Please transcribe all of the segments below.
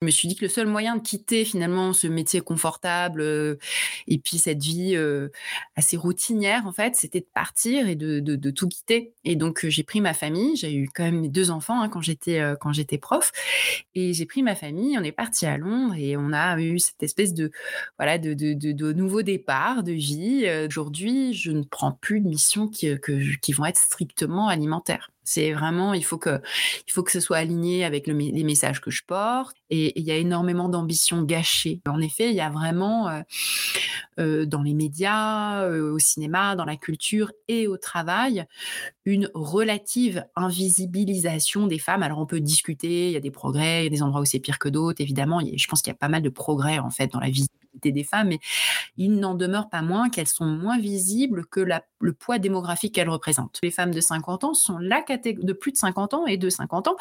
Je me suis dit que le seul moyen de quitter finalement ce métier confortable euh, et puis cette vie euh, assez routinière en fait, c'était de partir et de, tout quitter. Et donc euh, j'ai pris ma famille, j'ai eu quand même mes deux enfants hein, quand j'étais prof, et j'ai pris ma famille, on est parti à Londres et on a eu cette espèce de voilà de, nouveau départ de vie. Aujourd'hui, je ne prends plus de missions qui vont être strictement alimentaires. C'est vraiment, il faut que, il faut que ce soit aligné avec le, les messages que je porte. Et il y a énormément d'ambitions gâchées. En effet, il y a vraiment euh, euh, dans les médias, euh, au cinéma, dans la culture et au travail, une relative invisibilisation des femmes. Alors on peut discuter, il y a des progrès, il y a des endroits où c'est pire que d'autres, évidemment. Je pense qu'il y a pas mal de progrès en fait dans la des femmes, mais il n'en demeure pas moins qu'elles sont moins visibles que le poids démographique qu'elles représentent. Les femmes de 50 ans sont la de plus de 50 ans et de 50 ans,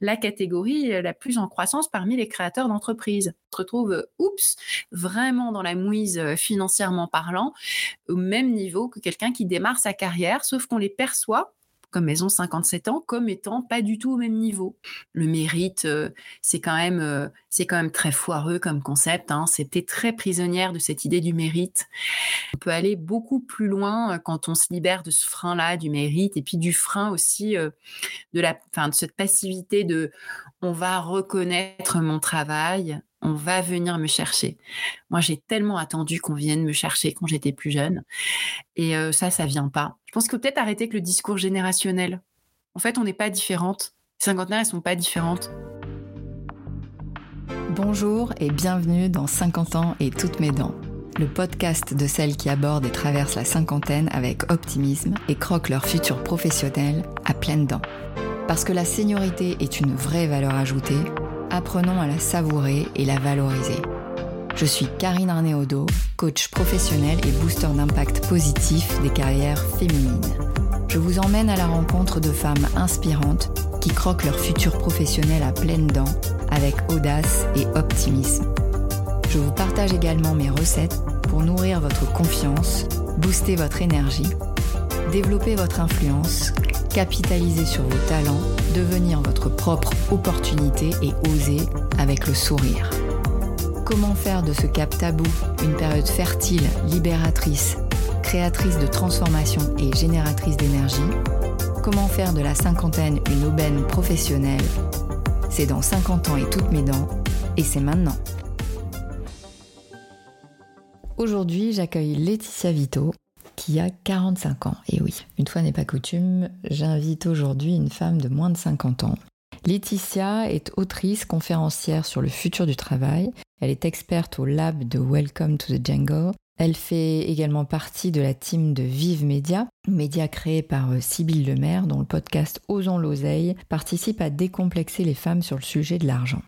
la catégorie la plus en croissance parmi les créateurs d'entreprises. On se retrouve, oups, vraiment dans la mouise euh, financièrement parlant, au même niveau que quelqu'un qui démarre sa carrière, sauf qu'on les perçoit comme elles ont 57 ans, comme étant pas du tout au même niveau. Le mérite, euh, c'est quand même, euh, c'est quand même très foireux comme concept. Hein. C'était très prisonnière de cette idée du mérite. On peut aller beaucoup plus loin euh, quand on se libère de ce frein-là du mérite et puis du frein aussi de la, enfin, de cette passivité de, on va reconnaître mon travail, on va venir me chercher. Moi, j'ai tellement attendu qu'on vienne me chercher quand j'étais plus jeune. Et euh, ça, ça vient pas. Je pense que peut-être arrêter avec le discours générationnel. En fait, on n'est pas différentes. Les cinquantenaires, elles sont pas différentes. Bonjour et bienvenue dans 50 ans et toutes mes dents, le podcast de celles qui abordent et traversent la cinquantaine avec optimisme et croquent leur futur professionnel à pleines dents. Parce que la seniorité est une vraie valeur ajoutée, apprenons à la savourer et la valoriser. Je suis Karine Arnéodo, coach professionnel et booster d'impact positif des carrières féminines. Je vous emmène à la rencontre de femmes inspirantes qui croquent leur futur professionnel à pleines dents avec audace et optimisme. Je vous partage également mes recettes pour nourrir votre confiance, booster votre énergie, développer votre influence capitaliser sur vos talents, devenir votre propre opportunité et oser avec le sourire. Comment faire de ce cap tabou une période fertile, libératrice, créatrice de transformation et génératrice d'énergie? Comment faire de la cinquantaine une aubaine professionnelle? C'est dans 50 ans et toutes mes dents, et c'est maintenant. Aujourd'hui, j'accueille Laetitia Vito, qui a 45 ans. Et oui, une fois n'est pas coutume, j'invite aujourd'hui une femme de moins de 50 ans. Laetitia est autrice, conférencière sur le futur du travail. Elle est experte au lab de Welcome to the Jungle. Elle fait également partie de la team de Vive Média, média créé par euh, Sybille Lemaire, dont le podcast Osons l'oseille participe à décomplexer les femmes sur le sujet de l'argent.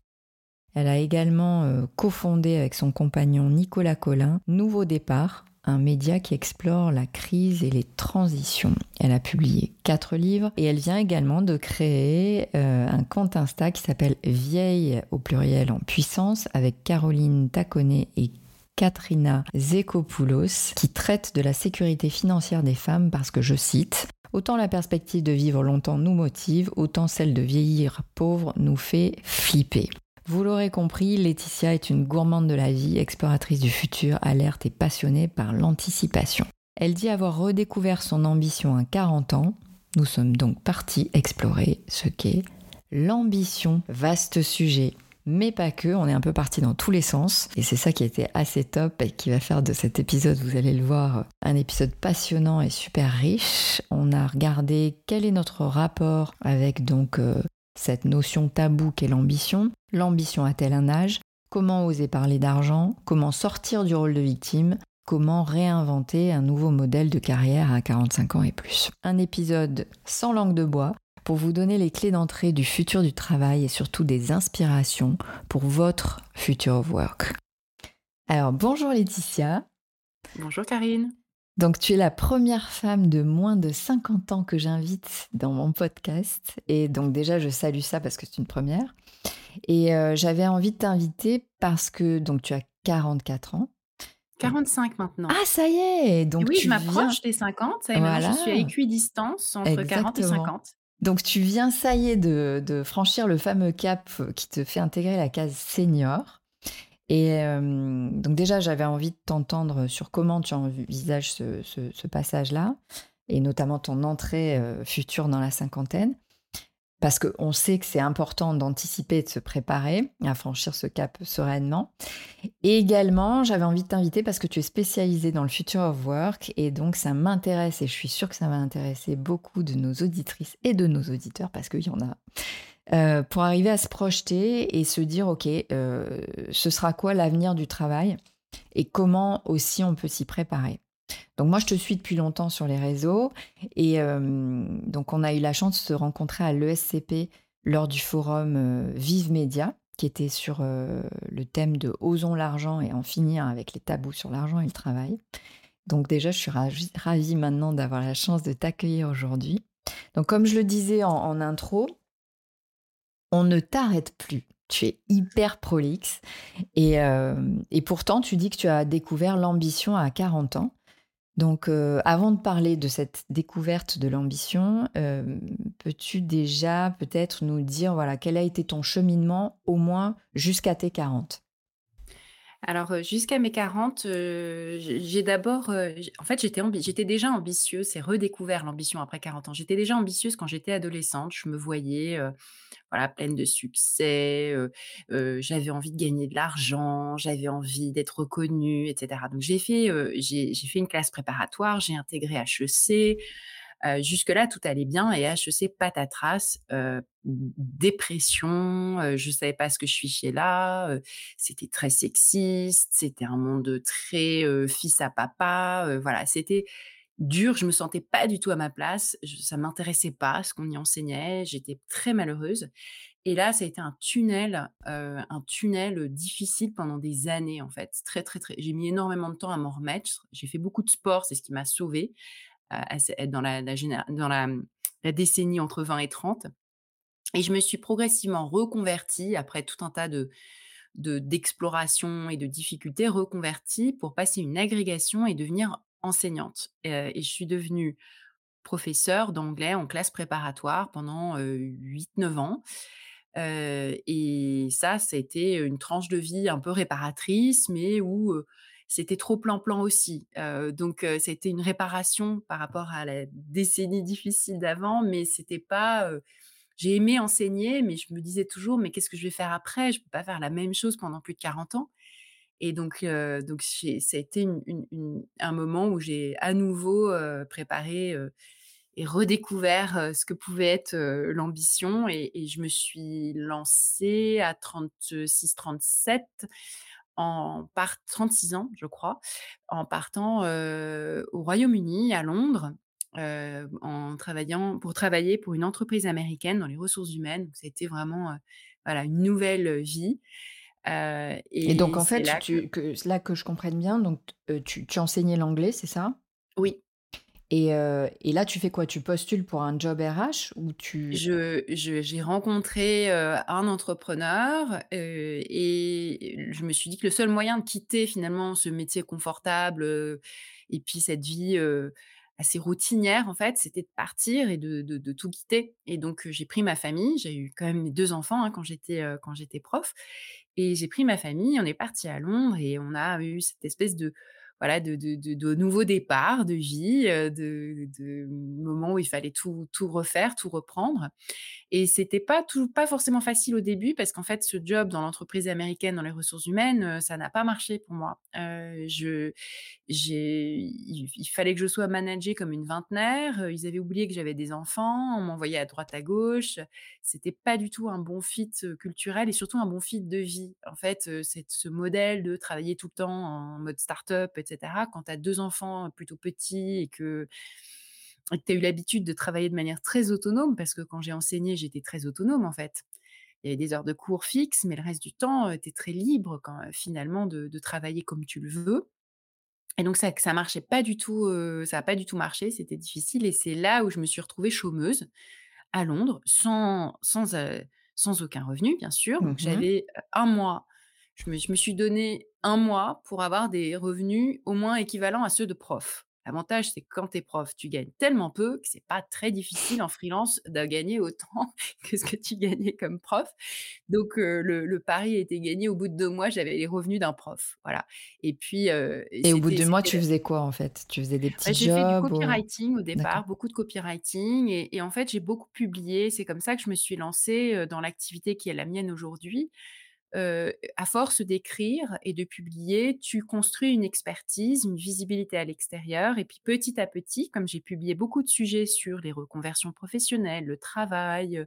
Elle a également euh, cofondé avec son compagnon Nicolas Collin Nouveau Départ, un média qui explore la crise et les transitions. Elle a publié quatre livres et elle vient également de créer euh, un compte Insta qui s'appelle Vieille au pluriel en puissance avec Caroline Taconet et Katrina Zekopoulos qui traite de la sécurité financière des femmes parce que je cite Autant la perspective de vivre longtemps nous motive, autant celle de vieillir pauvre nous fait flipper. Vous l'aurez compris, Laetitia est une gourmande de la vie, exploratrice du futur, alerte et passionnée par l'anticipation. Elle dit avoir redécouvert son ambition à 40 ans. Nous sommes donc partis explorer ce qu'est l'ambition. Vaste sujet. Mais pas que, on est un peu parti dans tous les sens. Et c'est ça qui été assez top et qui va faire de cet épisode, vous allez le voir, un épisode passionnant et super riche. On a regardé quel est notre rapport avec donc euh, cette notion taboue qu'est l'ambition. L'ambition a-t-elle un âge? Comment oser parler d'argent? Comment sortir du rôle de victime? Comment réinventer un nouveau modèle de carrière à 45 ans et plus? Un épisode sans langue de bois pour vous donner les clés d'entrée du futur du travail et surtout des inspirations pour votre future of work. Alors bonjour Laetitia. Bonjour Karine. Donc tu es la première femme de moins de 50 ans que j'invite dans mon podcast. Et donc déjà, je salue ça parce que c'est une première. Et euh, j'avais envie de t'inviter parce que donc tu as 44 ans. 45 maintenant. Ah, ça y est donc Oui, je m'approche des 50. Ça y est, je suis à équidistance entre 40 et 50. Donc tu viens, ça y est, de, de franchir le fameux cap qui te fait intégrer la case senior. Et euh, donc déjà, j'avais envie de t'entendre sur comment tu envisages ce, passage-là, et notamment ton entrée euh, future dans la cinquantaine parce qu'on sait que c'est important d'anticiper et de se préparer à franchir ce cap sereinement. Et également, j'avais envie de t'inviter parce que tu es spécialisée dans le future of work et donc ça m'intéresse et je suis sûre que ça va intéresser beaucoup de nos auditrices et de nos auditeurs parce qu'il y en a. Euh, pour arriver à se projeter et se dire, OK, euh, ce sera quoi l'avenir du travail et comment aussi on peut s'y préparer. Donc moi, je te suis depuis longtemps sur les réseaux et euh, donc on a eu la chance de se rencontrer à l'ESCP lors du forum Vive Média qui était sur le thème de Osons l'argent et en finir avec les tabous sur l'argent et le travail. Donc déjà, je suis ravie, maintenant d'avoir la chance de t'accueillir aujourd'hui. Donc comme je le disais en, intro, on ne t'arrête plus. Tu es hyper prolixe et, et pourtant tu dis que tu as découvert l'ambition à 40 ans. Donc, euh, avant de parler de cette découverte de l'ambition, euh, peux-tu déjà peut-être nous dire voilà quel a été ton cheminement au moins jusqu'à tes 40 alors, jusqu'à mes 40, j'ai d'abord, en fait, j'étais déjà ambitieuse, c'est redécouvert l'ambition après 40 ans. J'étais déjà ambitieuse quand j'étais adolescente, je me voyais, voilà, pleine de succès, j'avais envie de gagner de l'argent, j'avais envie d'être reconnue et Donc j'ai fait, j'ai fait une classe préparatoire, j'ai intégré HEC, jusque-là, tout allait bien et HEC, patatras, dépression, je savais pas ce que je fichais là, c'était très sexiste, c'était un monde très fils à papa, voilà, c'était dur, je me sentais pas du tout à ma place, je, ça m'intéressait pas ce qu'on y enseignait, j'étais très malheureuse. Et là, ça a été un tunnel, un tunnel difficile pendant des années en fait, très très très. J'ai mis énormément de temps à m'en remettre. J'ai fait beaucoup de sport, c'est ce qui m'a sauvée dans la, dans la, décennie entre 20 et 30. Et je me suis progressivement reconvertie après tout un tas de d'exploration et de difficultés, reconvertie pour passer une agrégation et devenir enseignante. et je suis devenue professeure d'anglais en classe préparatoire pendant 8-9 ans. et ça, ça a été une tranche de vie un peu réparatrice, mais où c'était trop plan-plan aussi. donc, c'était une réparation par rapport à la décennie difficile d'avant, mais c'était pas. j'ai aimé enseigner, mais je me disais toujours, mais qu'est-ce que je vais faire après? Je ne peux pas faire la même chose pendant plus de 40 ans. Et donc, donc ça a été un moment où j'ai à nouveau préparé et redécouvert ce que pouvait être l'ambition. Et, je me suis lancée à 36-37 en part 36 ans, je crois, en partant au Royaume-Uni, à Londres, en travaillant pour travailler pour une entreprise américaine dans les ressources humaines. C'était vraiment voilà une nouvelle vie. et, donc en fait, là tu, que... là que je comprenne bien, donc tu, tu enseignais l'anglais, c'est ça? Oui. Et, et, là, tu fais quoi? Tu postules pour un job RH ou tu Je, j'ai rencontré un entrepreneur et je me suis dit que le seul moyen de quitter finalement ce métier confortable et puis cette vie assez routinière en fait, c'était de partir et de, de, tout quitter. Et donc j'ai pris ma famille, j'ai eu quand même mes deux enfants hein, quand j'étais quand j'étais prof, et j'ai pris ma famille, on est parti à Londres et on a eu cette espèce de voilà, de, de, nouveaux départs de vie, de, de, moments où il fallait tout, tout refaire, tout reprendre. Et c'était pas tout, pas forcément facile au début parce qu'en fait, ce job dans l'entreprise américaine, dans les ressources humaines, ça n'a pas marché pour moi. je, j'ai, il, fallait que je sois managée comme une vingtenaire. Ils avaient oublié que j'avais des enfants. On m'envoyait à droite à gauche. C'était pas du tout un bon fit culturel et surtout un bon fit de vie. En fait, c'est ce modèle de travailler tout le temps en mode start-up, etc quand tu as deux enfants plutôt petits et que tu as eu l'habitude de travailler de manière très autonome, parce que quand j'ai enseigné, j'étais très autonome en fait. Il y avait des heures de cours fixes, mais le reste du temps, tu es très libre quand, finalement de, travailler comme tu le veux. Et donc ça ça marchait pas du tout, ça n'a pas du tout marché, c'était difficile et c'est là où je me suis retrouvée chômeuse à Londres sans sans, sans aucun revenu bien sûr. Donc mmh j'avais un mois je me, suis donné un mois pour avoir des revenus au moins équivalents à ceux de prof. L'avantage, c'est que quand tu es prof, tu gagnes tellement peu que c'est pas très difficile en freelance de gagner autant que ce que tu gagnais comme prof. Donc heu, le le pari était gagné. Au bout de 2 mois, j'avais les revenus d'un prof, voilà et puis, et Et au bout de 2 mois, tu faisais quoi, en fait? Tu faisais des bah, petits j'ai fait du ou? copywriting au départ, beaucoup de copywriting et et en fait, j'ai beaucoup publié. C'est comme ça que je me suis lancée, heu, dans l'activité qui est la mienne aujourd'hui. À force d'écrire et de publier, tu construis une expertise, une visibilité à l'extérieur et puis petit à petit, comme j'ai publié beaucoup de sujets sur les reconversions professionnelles, le travail,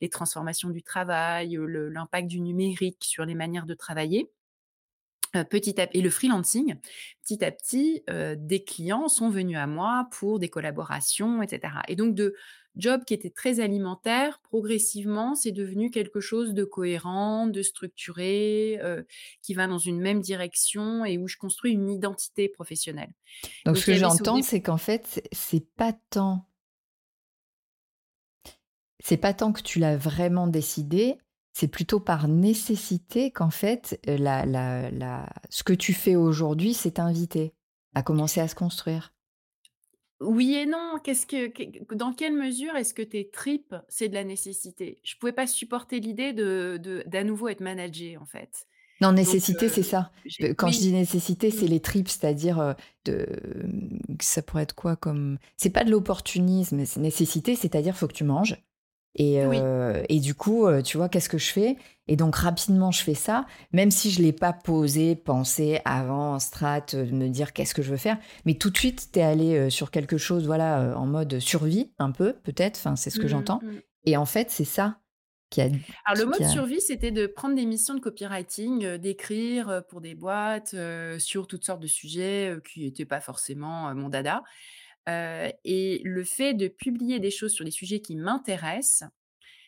les transformations du travail, l'impact du numérique sur les manières de travailler, petit à et le freelancing, petit à petit, des clients sont venus à moi pour des collaborations et cetera. Et donc de job qui était très alimentaire, progressivement, c'est devenu quelque chose de cohérent, de structuré, heu, qui va dans une même direction et où je construis une identité professionnelle. Donc ce Donc que j'entends, c'est qu'en fait, c'est pas tant c'est pas tant que tu l'as vraiment décidé, c'est plutôt par nécessité qu'en fait, heu, la la la ce que tu fais aujourd'hui s'est invité à commencer à se construire. Oui et non, qu'est-ce que que dans quelle mesure est-ce que tes tripes, c'est de la nécessité? Je pouvais pas supporter l'idée de de d'à nouveau être managée, en fait. Non, Donc nécessité, c'est heu, ça. j'ai quand je oui. dis nécessité, Mmh. c'est les tripes, c'est-à-dire, de ça pourrait être quoi comme c'est pas de l'opportunisme, c'est nécessité, c'est-à-dire faut que tu manges et Oui. heu et du coup, heu, tu vois, qu'est-ce que je fais? Et donc rapidement, je fais ça, même si je l'ai pas posé, pensé avant, en strat, de me dire: «Qu'est-ce que je veux faire?» mais tout de suite, tu es allé, sur quelque chose, voilà, en mode survie un peu, peut-être, enfin, c'est ce que Mmh j'entends mh. et en fait, c'est ça qui a Alors le mode a survie, c'était de prendre des missions de copywriting, d'écrire, pour des boîtes, sur toutes sortes de sujets, qui étaient pas forcément, mon dada, et le fait de publier des choses sur des sujets qui m'intéressent,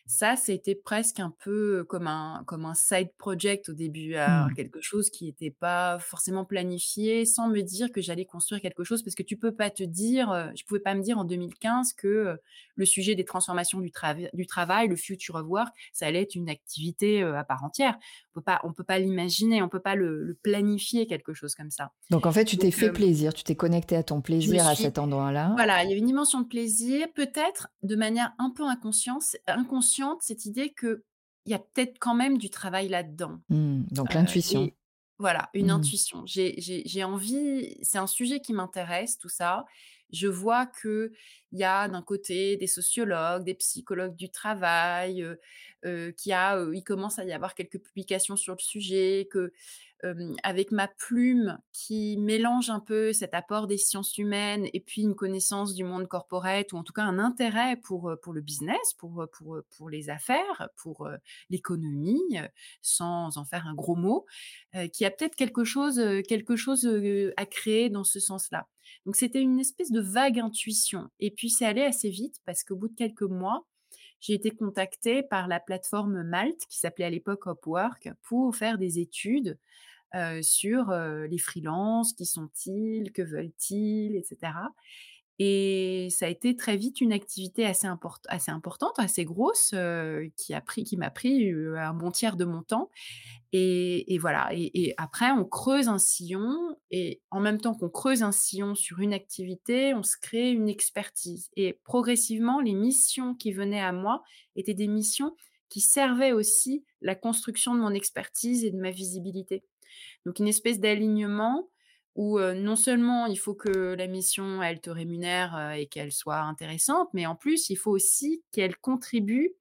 ça, c'était presque un peu comme un comme un side project au début, mmh. quelque chose qui était pas forcément planifié, sans me dire que j'allais construire quelque chose. Parce que tu peux pas te dire, je pouvais pas me dire en 2015 que, le sujet des transformations du trav du travail, le future of work, ça allait être une activité, heu, à part entière. On peut pas on peut pas l'imaginer, on peut pas le le planifier quelque chose comme ça. Donc en fait, tu t'es fait hem, plaisir, tu t'es connecté à ton plaisir à suis cet endroit-là. voilà, il y avait une dimension de plaisir, peut-être de manière un peu inconsciente, cette idée qu'il y a peut-être quand même du travail là-dedans, Mmh, donc heu l'intuition. voilà, une Mmh. intuition. J'ai envie c'est un sujet qui m'intéresse, tout ça. Je vois qu'il y a d'un côté des sociologues, des psychologues du travail, heu heu, qu'il il commence à y avoir quelques publications sur le sujet, que avec ma plume qui mélange un peu cet apport des sciences humaines et puis une connaissance du monde corporate ou en tout cas un intérêt pour, pour le business, pour, pour, pour les affaires, pour, l'économie, sans en faire un gros mot, y a peut-être quelque chose, quelque chose, à créer dans ce sens-là. Donc c'était une espèce de vague intuition et puis c'est allé assez vite parce qu'au bout de quelques mois, j'ai été contactée par la plateforme Malte qui s'appelait à l'époque Upwork pour faire des études heu, sur, heu, les freelances, qui sont-ils? Que veulent-ils? Et cetera et ça a été très vite une activité assez assez importante, assez grosse, heu, qui pris qui m'a pris, un bon tiers de mon temps et et voilà et et après on creuse un sillon et en même temps qu'on creuse un sillon sur une activité, on se crée une expertise et progressivement, les missions qui venaient à moi étaient des missions qui servaient aussi la construction de mon expertise et de ma visibilité. Donc une espèce d'alignement où, non seulement il faut que la mission, elle te rémunère, et qu'elle soit intéressante, mais en plus, il faut aussi qu'elle contribue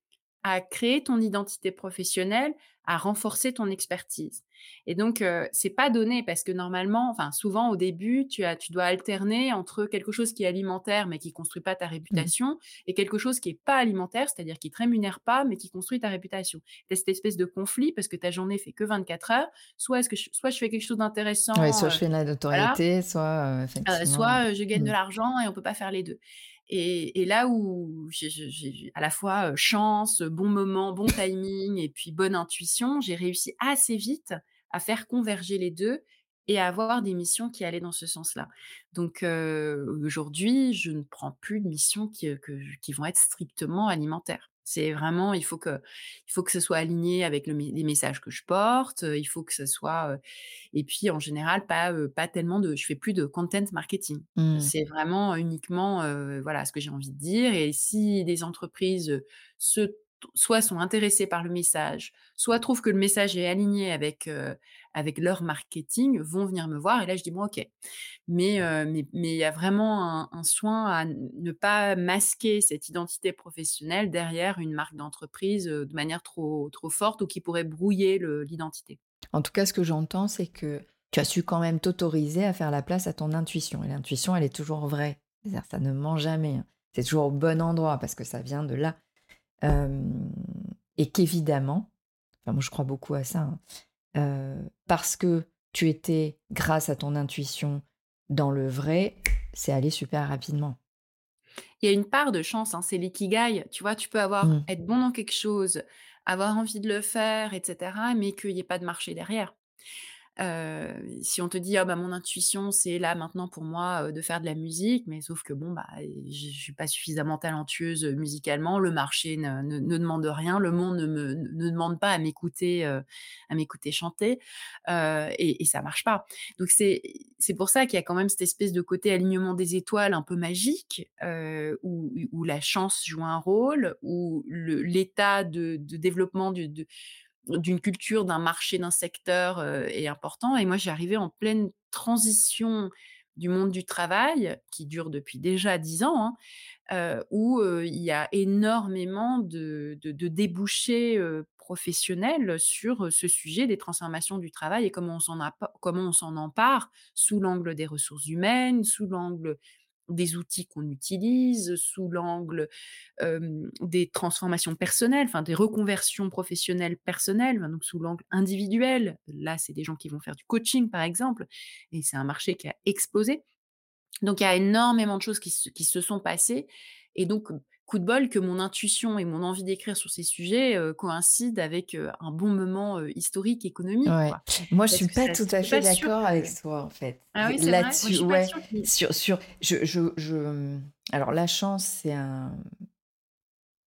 à créer ton identité professionnelle, à renforcer ton expertise et donc heu, c'est pas donné parce que normalement enfin souvent au début, tu as tu dois alterner entre quelque chose qui est alimentaire, mais qui construit pas ta Mmh. réputation et quelque chose qui est pas alimentaire, c'est-à-dire qui te rémunère pas, mais qui construit ta réputation. Tu cette espèce de conflit parce que ta journée fait que 24 heures Soit est-ce que je soit je fais quelque chose Ouais, d'intéressant, soit je heu, fais voilà, notoriété, soit, heu, effectivement soit, je gagne de mmh. l'argent et on peut pas faire les 2. Et là où j'ai à la fois, chance, bon moment, bon timing et puis bonne intuition, j'ai réussi assez vite à faire converger les 2 et à avoir des missions qui allaient dans ce sens-là. Donc aujourd'hui, je ne prends plus de missions qui vont être strictement alimentaires. C'est vraiment, il faut que il faut que ce soit aligné avec le les messages que je porte, il faut que ce soit, et puis en général pas, pas tellement de je fais plus de content marketing. Mmh. C'est vraiment uniquement, voilà ce que j'ai envie de dire et si des entreprises, se soit sont intéressées par le message, soit trouvent que le message est aligné avec, avec leur marketing, vont venir me voir et là je dis: «Bon OK». Mais il y a vraiment un soin à ne pas masquer cette identité professionnelle derrière une marque d'entreprise, de manière trop trop forte ou qui pourrait brouiller le l'identité. En tout cas, ce que j'entends, c'est que tu as su quand même t'autoriser à faire la place à ton intuition et l'intuition, elle est toujours vraie. C'est-à-dire ça ne ment jamais, hein. C'est toujours au bon endroit parce que ça vient de là. Hem et qu'évidemment, enfin moi je crois beaucoup à ça, hein, heu, parce que tu étais, grâce à ton intuition, dans le vrai, c'est allé super rapidement. Il y a une part de chance, hein, c'est l'ikigai. Tu vois, tu peux avoir Mmh. être bon dans quelque chose, avoir envie de le faire et cetera, mais qu'il y ait pas de marché derrière. Si on te dit: «Ah bah, mon intuition, c'est là maintenant pour moi, de faire de la musique», mais sauf que bon, bah, je suis pas suffisamment talentueuse, musicalement, le marché ne ne demande rien, le monde ne me ne demande pas à m'écouter, à m'écouter chanter, et et ça marche pas. Donc c'est c'est pour ça qu'il y a quand même cette espèce de côté alignement des étoiles un peu magique, où où la chance joue un rôle, où l'état de de développement du de d'une culture, d'un marché, d'un secteur, heu, est important. Et moi, arrivé en pleine transition du monde du travail, qui dure depuis déjà 10 ans, hein, heu, où, heu, il y a énormément de de débouchés, professionnels sur, ce sujet des transformations du travail et comment on s'en appa comment on s'en empare sous l'angle des ressources humaines, sous l'angle des outils qu'on utilise, sous l'angle, des transformations personnelles, enfin des reconversions professionnelles personnelles, donc sous l'angle individuel. Là, c'est des gens qui vont faire du coaching, par exemple et c'est un marché qui a explosé. Donc il y a énormément de choses qui se qui se sont passées et donc coup de bol que mon intuition et mon envie d'écrire sur ces sujets, heu, coïncident avec, heu, un bon moment, heu, historique, économique, Ouais. quoi. Moi, je Parce suis pas tout à fait d'accord avec toi, en fait. ah oui, Là-dessus, ouais, sur sur je je je, alors la chance, c'est un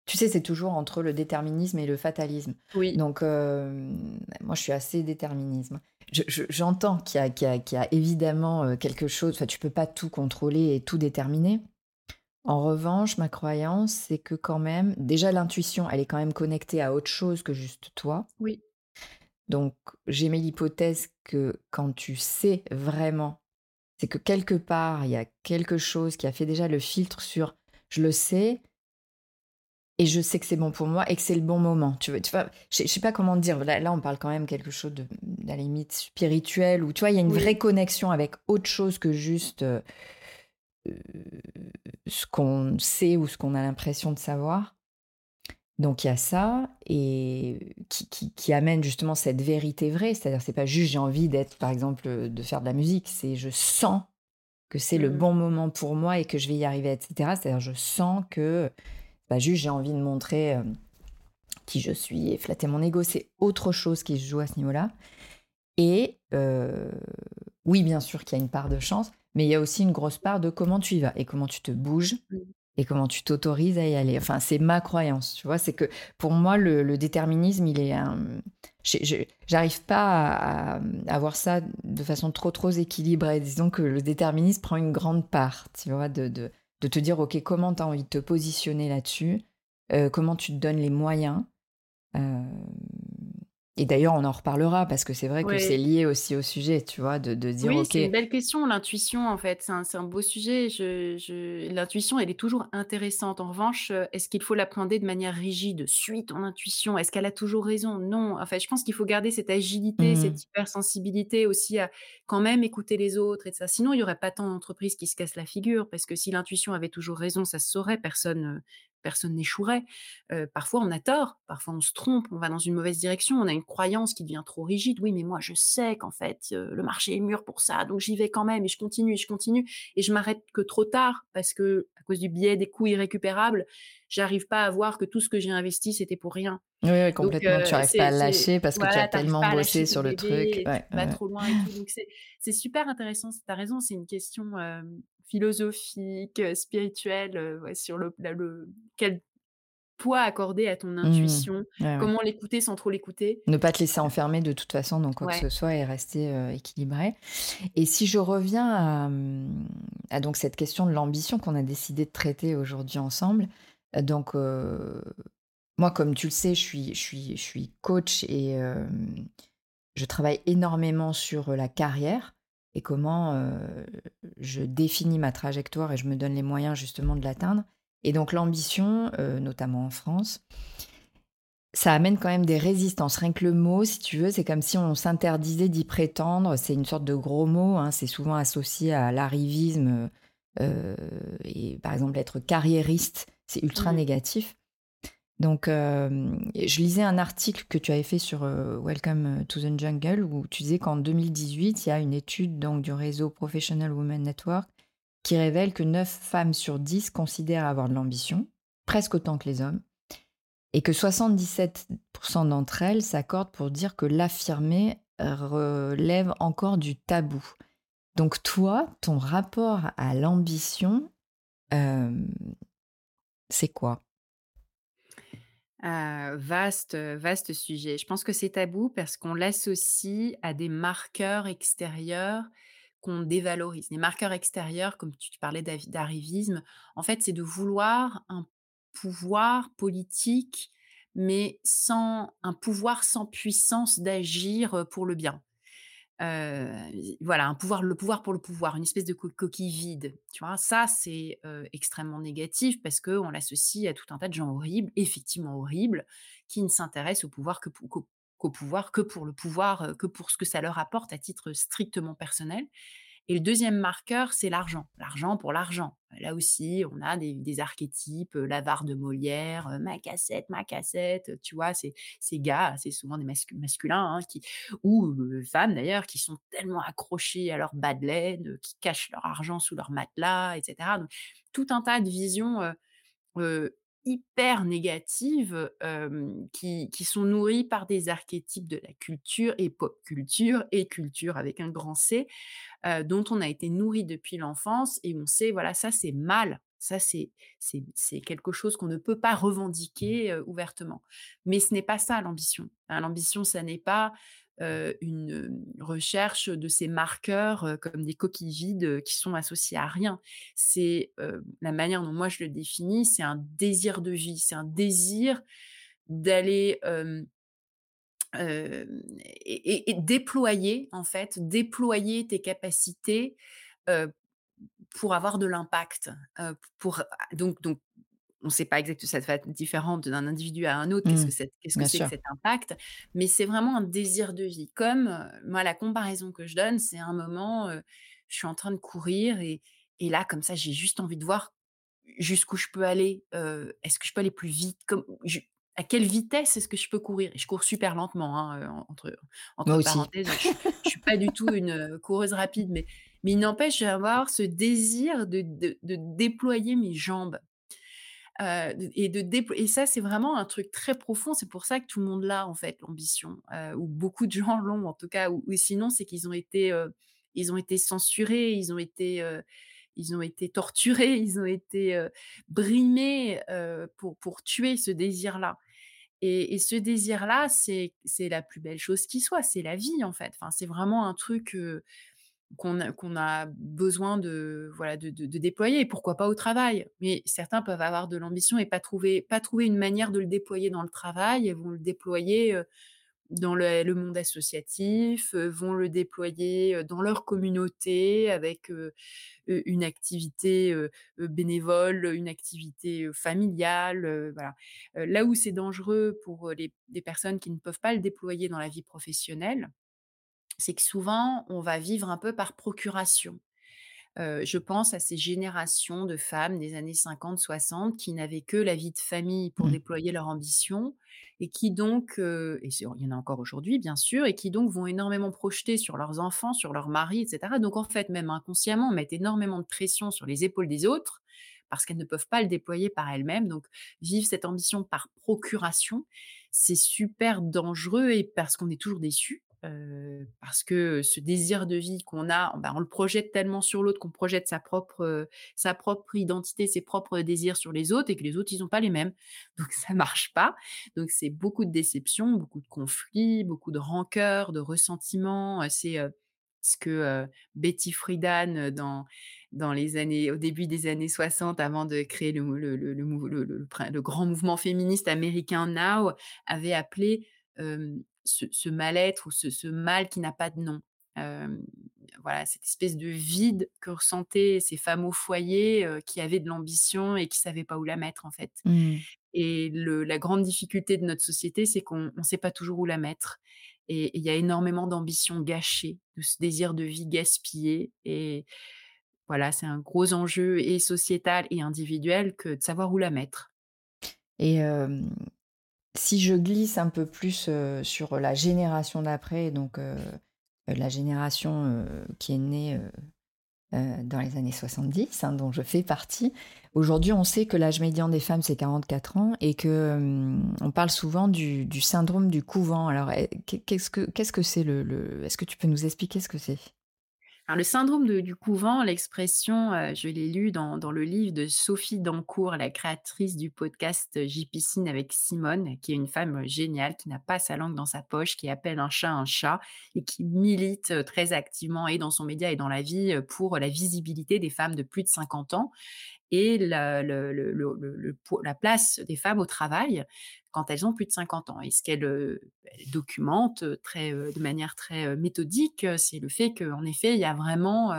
tu sais, c'est toujours entre le déterminisme et le fatalisme. oui, Donc, hem, moi, je suis assez déterminisme. Je je j'entends qu'il y a qu'il y y a évidemment, quelque chose enfin, tu peux pas tout contrôler et tout déterminer. En revanche, ma croyance, c'est que quand même déjà l'intuition, elle est quand même connectée à autre chose que juste toi. oui. Donc, j'émets l'hypothèse que quand tu sais vraiment, c'est que quelque part, il y a quelque chose qui a fait déjà le filtre sur je le sais et je sais que c'est bon pour moi et que c'est le bon moment. Tu vois, tu vois je, ne sais pas comment te dire. Là, là, on parle quand même quelque chose de, à la limite spirituel où tu vois, il y a une Oui. vraie connexion avec autre chose que juste euh, euh, ce qu'on sait ou ce qu'on a l'impression de savoir. Donc il y a ça et qui qui qui amène justement cette vérité vraie, c'est-à-dire c'est pas juste j'ai envie d'être par exemple, de faire de la musique, c'est je sens que c'est le Mmh bon moment pour moi et que je vais y arriver et cetera. C'est-à-dire je sens que, bah, juste j'ai envie de montrer, qui je suis et flatter mon ego, c'est autre chose qui se joue à ce niveau-là et oui bien sûr qu'il y a une part de chance, mais il y a aussi une grosse part de comment tu y vas et comment tu te bouges mh. et comment tu t'autorises à y aller. Enfin, c'est ma croyance, tu vois? C'est que pour moi, le le déterminisme, il est, j'ai j'arrive pas à à, mmh, à voir ça de façon trop, trop équilibrée. Disons que le déterminisme prend une grande part, tu vois? De de de te dire: «OK, comment tu as envie de te positionner là-dessus? Heu, comment tu te donnes les moyens?» hem et d'ailleurs, on en reparlera parce que c'est vrai que c'est lié aussi au sujet, tu vois? De de dire: Oui, c'est une belle question, l'intuition, en fait. C'est un c'est un beau sujet. Je je l'intuition, elle est toujours intéressante. En revanche, heu, est-ce qu'il faut l'appréhender de manière rigide? «Suis ton intuition». Est-ce qu'elle a toujours raison? Non. En fait, je pense qu'il faut garder cette agilité, mmh, cette hypersensibilité aussi à quand même écouter les autres et de ça. Sinon, il y aurait pas tant d'entreprises qui se cassent la figure parce que si l'intuition avait toujours raison, ça se saurait, personne, heu, personne n'échouerait. Parfois on a tort, parfois on se trompe, on va dans une mauvaise direction, on a une croyance qui devient trop rigide. «Oui, mais moi je sais qu'en fait, le marché est mûr pour ça, donc j'y vais quand même et je continue et je continue et je m'arrête que trop tard parce que à cause du biais des coûts irrécupérables, j'arrive pas à voir que tout ce que j'ai investi, c'était pour rien». oui, oui, Donc complètement. Tu heu, arrives pas à lâcher parce que tu as voilà, tu arrives tellement bossé sur le truc. bébé Ouais, tu vas trop loin et tout. Donc c'est super intéressant, tu as raison, c'est une question, philosophique, heu, spirituelle, heu, ouais, sur le la le quel poids accorder à ton Mmh. intuition, ouais. comment l'écouter sans trop l'écouter. Ne pas te laisser enfermer de toute façon dans quoi que ce soit et rester, heu, équilibré. Et si je reviens à, mmh, à donc cette question de l'ambition qu'on a décidé de traiter aujourd'hui ensemble, donc moi comme tu le sais, je suis je suis je suis coach et je travaille énormément sur, la carrière et comment, je définis ma trajectoire et je me donne les moyens justement de l'atteindre. Et donc l'ambition, notamment en France, ça amène quand même des résistances. Rien que le mot, si tu veux, c'est comme si on s'interdisait d'y prétendre. C'est une sorte de gros mot, hein, c'est souvent associé à l'arrivisme, et par exemple être carriériste, c'est ultra Mmh négatif. Donc hem, je lisais un article que tu avais fait sur, heu, Welcome to the Jungle où tu disais qu'en 2018, il y a une étude donc du réseau Professional Women Network qui révèle que 9 femmes sur 10 considèrent avoir de l'ambition, presque autant que les hommes et que 77% d'entre elles s'accordent pour dire que l'affirmer relève encore du tabou. Donc toi, ton rapport à l'ambition, hem, c'est quoi? Vaste, vaste sujet. Je pense que c'est tabou parce qu'on l'associe à des marqueurs extérieurs qu'on dévalorise. Les marqueurs extérieurs, comme tu parlais d'arrivisme, en fait, c'est de vouloir un pouvoir politique, mais sans un pouvoir sans puissance d'agir, heu, pour le bien. Heu, voilà, un pouvoir le pouvoir pour le pouvoir, une espèce de co coquille vide, tu vois? Ça, c'est, heu, extrêmement négatif parce qu'on l'associe à tout un tas de gens horribles, effectivement horribles, qui ne s'intéressent au pouvoir que pou qu'au pouvoir que pour le pouvoir, heu, que pour ce que ça leur apporte à titre strictement personnel et le deuxième marqueur, c'est l'argent. L'argent pour l'argent. Là aussi, on a des archétypes, heu, l'avare de Molière, heu, «Ma cassette, ma cassette», heu, tu vois? Ces ces gars, c'est souvent des mascu masculins, hein, qui ou femmes d'ailleurs, qui sont tellement accrochés à leur bas de laine, qui cachent leur argent sous leur matelas et cetera. Donc tout un tas de visions, hyper négatives, qui qui sont nourries par des archétypes de la culture et pop culture et culture avec un grand C, dont on a été nourri depuis l'enfance et on sait, voilà, ça c'est mal. Ça c'est c'est quelque chose qu'on ne peut pas revendiquer, heu, ouvertement. Mais ce n'est pas ça l'ambition, hein. L'ambition, ça n'est pas, heu, une, hem, recherche de ces marqueurs, heu, comme des coquilles vides, qui sont associés à rien. C'est, la manière dont moi je le définis, c'est un désir de vie, c'est un désir d'aller, et déployer, en fait, déployer tes capacités, pour avoir de l'impact, pour donc donc on ne sait pas exactement ça va être différent d'un individu à un autre, qu'est-ce Mmh. que c'est que Bien c'est que sûr. cet impact, mais c'est vraiment un désir de vie. Comme, heu, moi, la comparaison que je donne, c'est un moment, heu, je suis en train de courir et et là, comme ça, j'ai juste envie de voir jusqu'où je peux aller, est-ce que je peux aller plus vite? Comme je à quelle vitesse est-ce que je peux courir? Et je cours super lentement, hein, entre entre parenthèses, je je suis pas du tout une, coureuse rapide, mais mais il n'empêche, je vais avoir ce désir de de de déployer mes jambes, et de et ça, c'est vraiment un truc très profond. C'est pour ça que tout le monde l'a, en fait, l'ambition, ou beaucoup de gens l'ont, en tout cas, ou sinon, c'est qu'ils ont été, ils ont été censurés, ils ont été, ils ont été torturés, ils ont été, brimés, pour pour tuer ce désir-là. Et et ce désir-là, c'est c'est la plus belle chose qui soit, c'est la vie, en fait. Enfin, c'est vraiment un truc, qu'on a besoin de voilà, de de déployer et pourquoi pas au travail. Mais certains peuvent avoir de l'ambition et pas trouver pas trouver une manière de le déployer dans le travail et vont le déployer, dans le monde associatif, vont le déployer, dans leur communauté avec, une activité, bénévole, une activité, familiale, voilà. Là où c'est dangereux pour, les les personnes qui ne peuvent pas le déployer dans la vie professionnelle, c'est que souvent on va vivre un peu par procuration. Je pense à ces générations de femmes des années 50-60 qui n'avaient que la vie de famille pour Mmh. déployer leur ambition et qui donc, et il y en a encore aujourd'hui bien sûr et qui donc vont énormément projeter sur leurs enfants, sur leur mari et cetera. Donc en fait, même inconsciemment, mettent énormément de pression sur les épaules des autres parce qu'elles ne peuvent pas le déployer par elles-mêmes. Donc vivre cette ambition par procuration, c'est super dangereux et parce qu'on est toujours déçu parce que ce désir de vie qu'on a, bah, on le projette tellement sur l'autre qu'on projette sa propre, sa propre identité, ses propres désirs sur les autres et que les autres, ils ont pas les mêmes. Donc ça marche pas. Donc c'est beaucoup de déceptions, beaucoup de conflits, beaucoup de rancœur, de ressentiment. C'est, ce que, Betty Friedan dans dans les années au début des années 60 avant de créer le grand mouvement féministe américain Now avait appelé, ce ce mal-être ou ce ce mal qui n'a pas de nom. voilà, cette espèce de vide que ressentaient ces femmes au foyer, qui avaient de l'ambition et qui savaient pas où la mettre en fait. Mmh. Et le la grande difficulté de notre société, c'est qu'on ne sait pas toujours où la mettre et il y a énormément d'ambition gâchée, de ce désir de vie gaspillé et voilà, c'est un gros enjeu et sociétal et individuel que de savoir où la mettre. Et si je glisse un peu plus, sur la génération d'après, donc la génération, qui est née, dans les années 70, hein, dont je fais partie. Aujourd'hui, on sait que l'âge médian des femmes, c'est 44 ans et que on parle souvent du, syndrome du couvent. Alors, eh, qu'est-ce que qu'est-ce que c'est le est-ce que tu peux nous expliquer ce que c'est? Le syndrome du couvent, l'expression, euh, je l'ai lu dans, dans, le livre de Sophie Dancourt, la créatrice du podcast J'y piscine avec Simone, qui est une femme géniale, qui n'a pas sa langue dans sa poche, qui appelle un chat un chat et qui milite euh, très activement et dans son média et dans la vie euh, pour la visibilité des femmes de plus de 50 ans et la, la place des femmes au travail quand elles ont plus de 50 ans. Et ce qu'elle documente très, de manière très méthodique, c'est le fait qu'en effet, il y a vraiment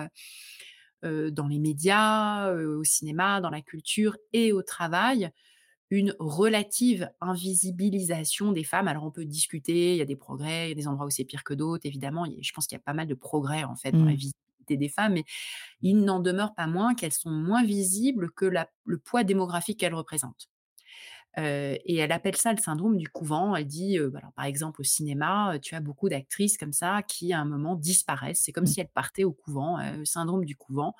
dans les médias, au cinéma, dans la culture et au travail, une relative invisibilisation des femmes. Alors on peut discuter, il y a des progrès, il y a des endroits où c'est pire que d'autres, évidemment. Je pense qu'il y a pas mal de progrès en fait dans la des femmes, mais il n'en demeure pas moins qu'elles sont moins visibles que le poids démographique qu'elles représentent. et elle appelle ça le syndrome du couvent. Elle dit, bah, par exemple, au cinéma, tu as beaucoup d'actrices comme ça qui, à un moment, disparaissent. C'est comme mmh. si elles partaient au couvent, le syndrome du couvent.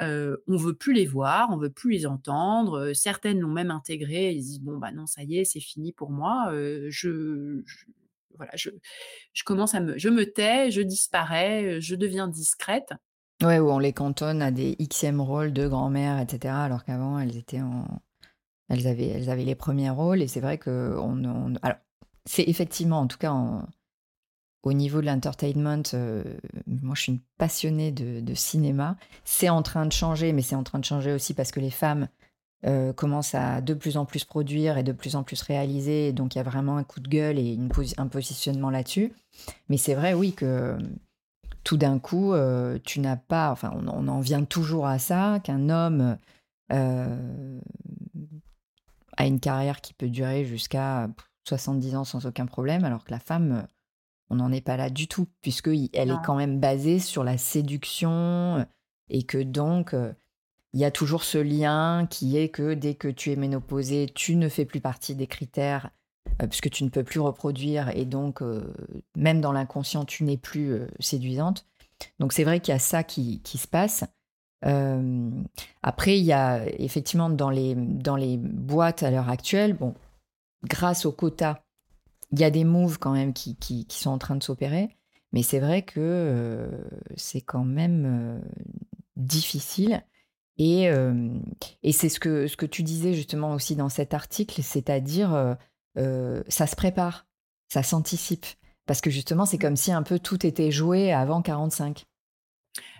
On on veut plus les voir, on veut plus les entendre. certaines l'ont même intégré. Ils disent bon bah non, ça y est, c'est fini pour moi. je, voilà, je, je commence à me, je me tais, je disparais, je deviens discrète. Ouais, où on les cantonne à des xème rôles de grand-mère, etc. Alors qu'avant, elles étaient en, elles avaient, elles avaient les premiers rôles. Et c'est vrai que on, alors, c'est effectivement, en tout cas, au niveau de l'entertainment, moi, je suis une passionnée de cinéma. C'est en train de changer, mais c'est en train de changer aussi parce que les femmes euh, commence à de plus en plus produire et de plus en plus réaliser. Donc il y a vraiment un coup de gueule et un positionnement là-dessus. Mais c'est vrai, oui, que tout d'un coup, euh, tu n'as pas, enfin, on, en vient toujours à ça, qu'un homme euh, a une carrière qui peut durer jusqu'à 70 ans sans aucun problème, alors que la femme, on n'en est pas là du tout, puisqu'elle est quand même basée sur la séduction et que donc il y a toujours ce lien qui est que dès que tu es ménopausée, tu ne fais plus partie des critères euh, puisque tu ne peux plus reproduire et donc euh, même dans l'inconscient, tu n'es plus euh, séduisante. Donc c'est vrai qu'il y a ça qui, se passe. après, il y a effectivement dans les, boîtes à l'heure actuelle, bon, grâce au quota, il y a des moves quand même qui sont en train de s'opérer. Mais c'est vrai que c'est quand même difficile. Et, et c'est ce que, ce que tu disais justement aussi dans cet article, c'est-à-dire ça se prépare, ça s'anticipe. Parce que justement, c'est comme si un peu tout était joué avant 45.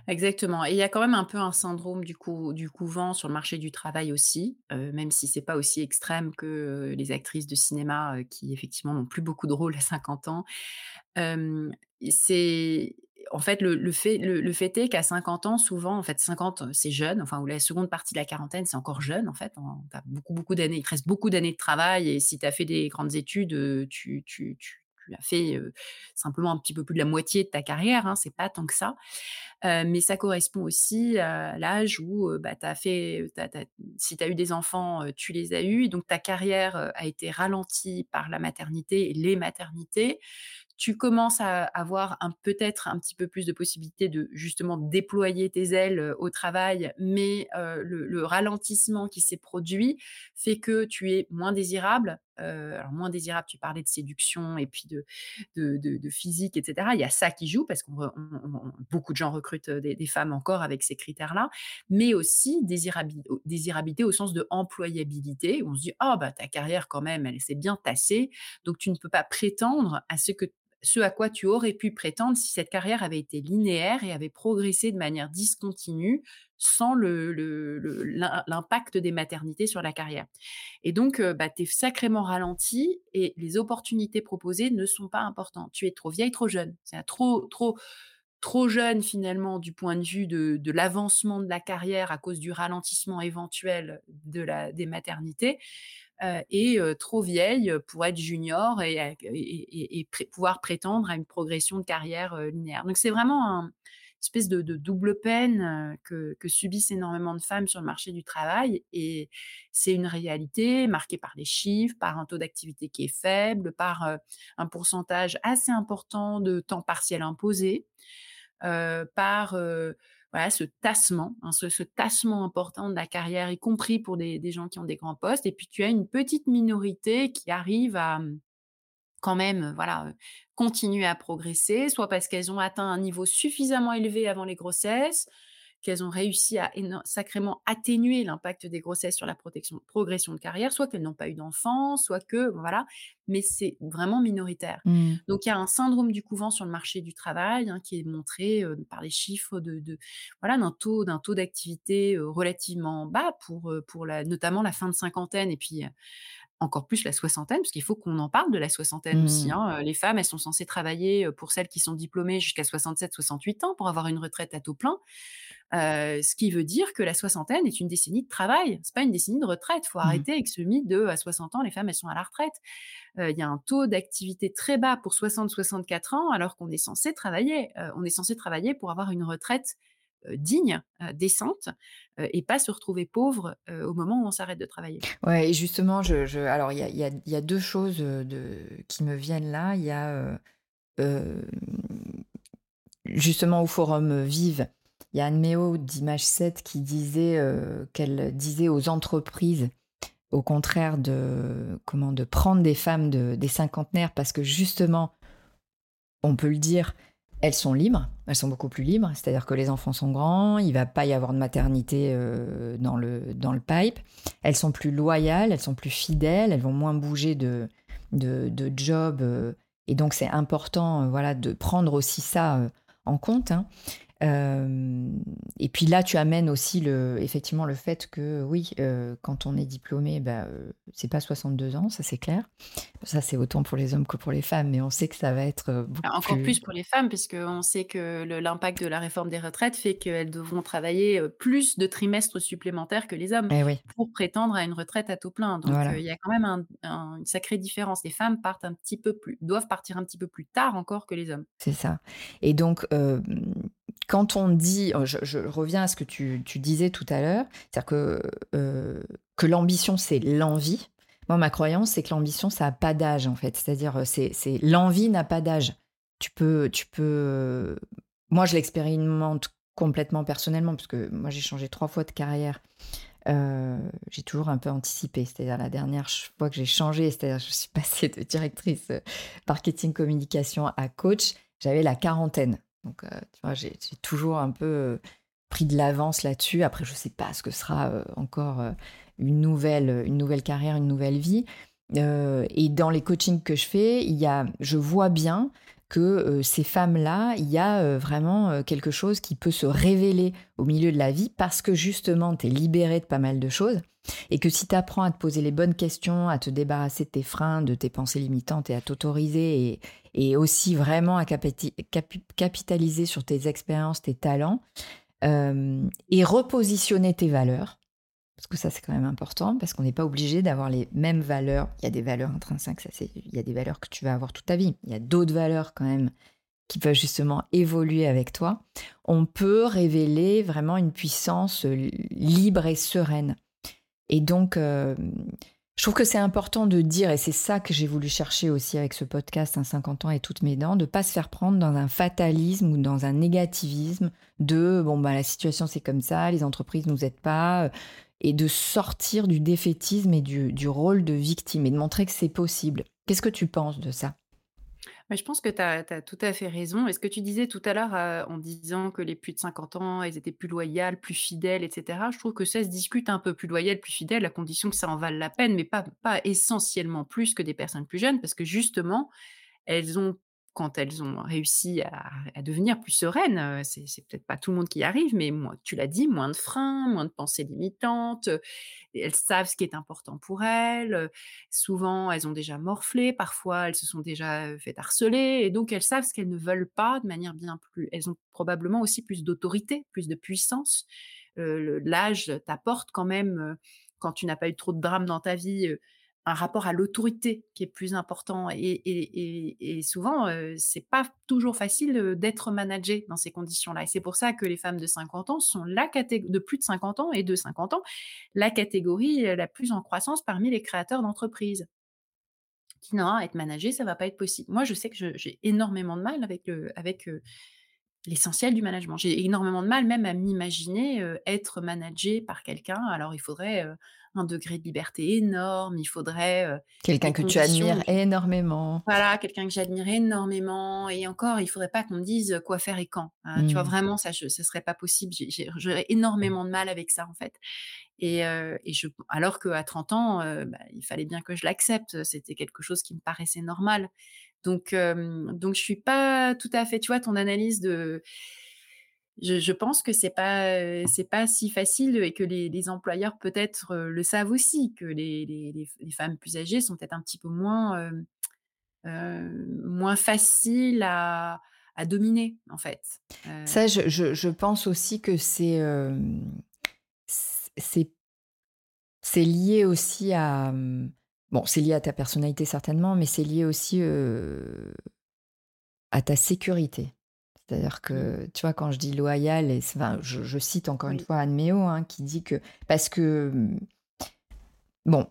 Exactement. Et il y a quand même un peu un syndrome du, coup, du couvent sur le marché du travail aussi, même si c'est pas aussi extrême que les actrices de cinéma qui effectivement n'ont plus beaucoup de rôles à 50 ans. c'est en fait, le, fait, est qu'à 50 ans, souvent, en fait, 50, c'est jeune, enfin, ou la seconde partie de la quarantaine, c'est encore jeune, en fait. As beaucoup, beaucoup d'années, il te reste beaucoup d'années de travail, et si tu as fait des grandes études, tu, tu, as fait simplement un petit peu plus de la moitié de ta carrière, hein, c'est pas tant que ça. mais ça correspond aussi à l'âge où bah, as fait, si tu as eu des enfants, tu les as eus, donc ta carrière a été ralentie par la maternité et les maternités tu commences à avoir peut-être un petit peu plus de possibilités de justement déployer tes ailes au travail, mais le, ralentissement qui s'est produit fait que tu es moins désirable, alors moins désirables, tu parlais de séduction et puis de, de, physique, etc. Il y a ça qui joue parce que beaucoup de gens recrutent des, femmes encore avec ces critères-là, mais aussi désirabilité, désirabilité au sens de employabilité, on se dit, oh, bah, ta carrière quand même, elle s'est bien tassée, donc tu ne peux pas prétendre à ce que ce à quoi tu aurais pu prétendre si cette carrière avait été linéaire et avait progressé de manière discontinue sans l'impact des maternités sur la carrière. Et donc, bah, tu es sacrément ralenti et les opportunités proposées ne sont pas importantes. Tu es trop vieille, trop jeune. C'est trop, trop, trop jeune finalement du point de vue de, l'avancement de la carrière à cause du ralentissement éventuel de la, des maternités. Euh, et trop vieille pour être junior et, et, pouvoir prétendre à une progression de carrière linéaire. Donc c'est vraiment une espèce de, double peine que, subissent énormément de femmes sur le marché du travail et c'est une réalité marquée par les chiffres, par un taux d'activité qui est faible, par un pourcentage assez important de temps partiel imposé, par voilà, ce tassement, hein, ce, tassement important de la carrière, y compris pour des, gens qui ont des grands postes. Et puis tu as une petite minorité qui arrive à mmh, quand même, voilà, continuer à progresser, soit parce qu'elles ont atteint un niveau suffisamment élevé avant les grossesses, qu'elles ont réussi à sacrément atténuer l'impact des grossesses sur la protection, progression de carrière, soit qu'elles n'ont pas eu d'enfants, soit que, voilà, mais c'est vraiment minoritaire. Mmh. Donc il y a un syndrome du couvent sur le marché du travail hein, qui est montré euh, par les chiffres de, voilà d'un taux d'un taux d'activité euh, relativement bas pour euh, pour la, notamment la fin de cinquantaine et puis encore plus la soixantaine, parce qu'il faut qu'on en parle de la soixantaine aussi. Mmh. Hein. Les femmes, elles sont censées travailler pour celles qui sont diplômées jusqu'à 67-68 ans pour avoir une retraite à taux plein. Ce qui veut dire que la soixantaine est une décennie de travail. C'est pas une décennie de retraite. Faut mmh. arrêter avec ce mythe de à 60 ans, les femmes, elles sont à la retraite. Il y a un taux d'activité très bas pour 60-64 ans, alors qu'on est censé travailler. on est censé travailler pour avoir une retraite digne, décente, et pas se retrouver pauvre au moment où on s'arrête de travailler. Ouais, et justement, je, alors il y a, deux choses de, qui me viennent là. Il y a justement au forum Vive, il y a Anne Méo d'Image 7 qui disait qu'elle disait aux entreprises au contraire de comment de prendre des femmes de, des cinquantenaires parce que justement on peut le dire elles sont libres, elles sont beaucoup plus libres, c'est-à-dire que les enfants sont grands, il va pas y avoir de maternité euh, dans, le, dans le pipe, elles sont plus loyales, elles sont plus fidèles, elles vont moins bouger de, de, de job, euh, et donc c'est important euh, voilà, de prendre aussi ça en compte. Hein. Euh, et puis là, tu amènes aussi le, effectivement le fait que oui, euh, quand on est diplômé, bah, euh, c'est pas 62 ans, ça c'est clair. Ça c'est autant pour les hommes que pour les femmes, mais on sait que ça va être beaucoup encore plus, pour les femmes, puisqu'on sait que l'impact de la réforme des retraites fait qu'elles devront travailler plus de trimestres supplémentaires que les hommes eh pour prétendre à une retraite à taux plein. Donc il y a quand même une sacrée différence. Les femmes partent un petit peu plus, doivent partir un petit peu plus tard encore que les hommes. C'est ça. Et donc quand on dit, oh, je, reviens à ce que tu, disais tout à l'heure, c'est-à-dire que, euh, que l'ambition, c'est l'envie. Moi, ma croyance, c'est que l'ambition, ça n'a pas d'âge, en fait. C'est-à-dire, euh, c'est, l'envie n'a pas d'âge. Tu peux, tu peux. Moi, je l'expérimente complètement personnellement, parce que moi, j'ai changé trois fois de carrière. Euh, j'ai toujours un peu anticipé. C'est-à-dire la dernière fois que j'ai changé, c'est-à-dire je suis passée de directrice marketing communication à coach, j'avais la quarantaine. Donc, euh, tu vois, j'ai toujours un peu euh, pris de l'avance là-dessus. Après, je ne sais pas ce que sera euh, encore une, nouvelle, une nouvelle carrière, une nouvelle vie. et dans les coachings que je fais, il y a, je vois bien que ces femmes-là, il y a vraiment quelque chose qui peut se révéler au milieu de la vie parce que justement, tu es libérée de pas mal de choses et que si tu apprends à te poser les bonnes questions, à te débarrasser de tes freins, de tes pensées limitantes et à t'autoriser et, aussi vraiment à capitaliser sur tes expériences, tes talents euh, et repositionner tes valeurs. Parce que ça, c'est quand même important, parce qu'on n'est pas obligé d'avoir les mêmes valeurs. Il y a des valeurs intrinsèques, ça, il y a des valeurs que tu vas avoir toute ta vie. Il y a d'autres valeurs quand même qui peuvent justement évoluer avec toi. On peut révéler vraiment une puissance libre et sereine. Et donc, euh, je trouve que c'est important de dire, et c'est ça que j'ai voulu chercher aussi avec ce podcast, un 50 ans et toutes mes dents, de pas se faire prendre dans un fatalisme ou dans un négativisme de bon bah la situation c'est comme ça, les entreprises nous aident pas, et de sortir du défaitisme et du, du rôle de victime et de montrer que c'est possible. Qu'est-ce que tu penses de ça? Mais je pense que tu as, tout à fait raison. Et ce que tu disais tout à l'heure euh, en disant que les plus de 50 ans, elles étaient plus loyales, plus fidèles, etc., je trouve que ça se discute un peu plus loyales, plus fidèles, à condition que ça en vale la peine, mais pas, pas essentiellement plus que des personnes plus jeunes, parce que justement, elles ont quand elles ont réussi à devenir plus sereines, c'est peut-être pas tout le monde qui y arrive, mais moins tu l'as dit, moins de freins, moins de pensées limitantes, elles savent ce qui est important pour elles, souvent elles ont déjà morflé, parfois elles se sont déjà, faites harceler et donc elles savent ce qu'elles ne veulent pas de manière bien plus elles ont probablement aussi plus d'autorité, plus de puissance. L'âge t'apporte quand même, quand tu n'as pas eu trop de drames dans ta vie, un rapport à l'autorité qui est plus important et souvent, heu, c'est pas toujours facile, heu, d'être managé dans ces conditions-là et c'est pour ça que les femmes de 50 ans sont la catég de plus de 50 ans et de 50 ans, la catégorie, heu, la plus en croissance parmi les créateurs d'entreprises. Qui non, être managé, ça va pas être possible. Moi, je sais que j'ai énormément de mal avec le avec, heu, l'essentiel du management. J'ai énormément de mal même à m'imaginer, être managée par quelqu'un. Alors il faudrait, un degré de liberté énorme, il faudrait, heu, Quelqu'un que tu admires énormément. voilà, quelqu'un que j'admire énormément et encore, il faudrait pas qu'on me dise, quoi faire et quand. Hein, tu vois? Mmh. Vraiment ça je ce serait pas possible. J'aurais énormément de mal avec ça, en fait et heu et je alors qu'à 30 ans, bah, il fallait bien que je l'accepte. C'était quelque chose qui me paraissait normal. Donc hem, donc je suis pas tout à fait tu vois? Ton analyse de je pense que c'est pas, heu, c'est pas si facile et que les employeurs peut-être, heu, le savent aussi, que les les femmes plus âgées sont peut-être un petit peu moins, heu, moins faciles à à dominer, en fait. Ça, je je je pense aussi que c'est, c'est c'est lié aussi à, bon, c'est lié à ta personnalité certainement, mais c'est lié aussi, à ta sécurité. C'est-à-dire que, tu vois, quand je dis loyal et enfin, je je cite encore une fois Anne Méo, hein, qui dit que parce que, mmh, bon,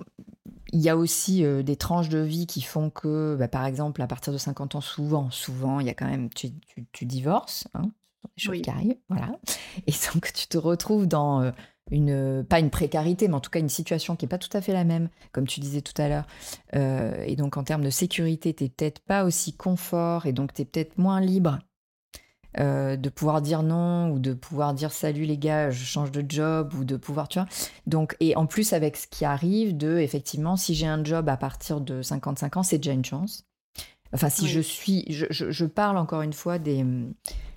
il y a aussi, heu, des tranches de vie qui font que, bah, par exemple, à partir de 50 ans, souvent souvent, il y a quand même tu tu tu divorces, hein, des choses qui arrivent, voilà. Et donc tu te retrouves dans, heu, une, pas une précarité, mais en tout cas une situation qui est pas tout à fait la même, comme tu disais tout à l'heure, heu et donc en termes de sécurité, tu es peut-être pas aussi confort et donc tu es peut-être moins libre Heu, de pouvoir dire non ou de pouvoir dire: «Salut les gars, je change de job» ou de pouvoir tu vois? Donc et en plus avec ce qui arrive de effectivement, si j'ai un job à partir de 55 ans, c'est déjà une chance. Enfin si je suis je je je parle encore une fois des,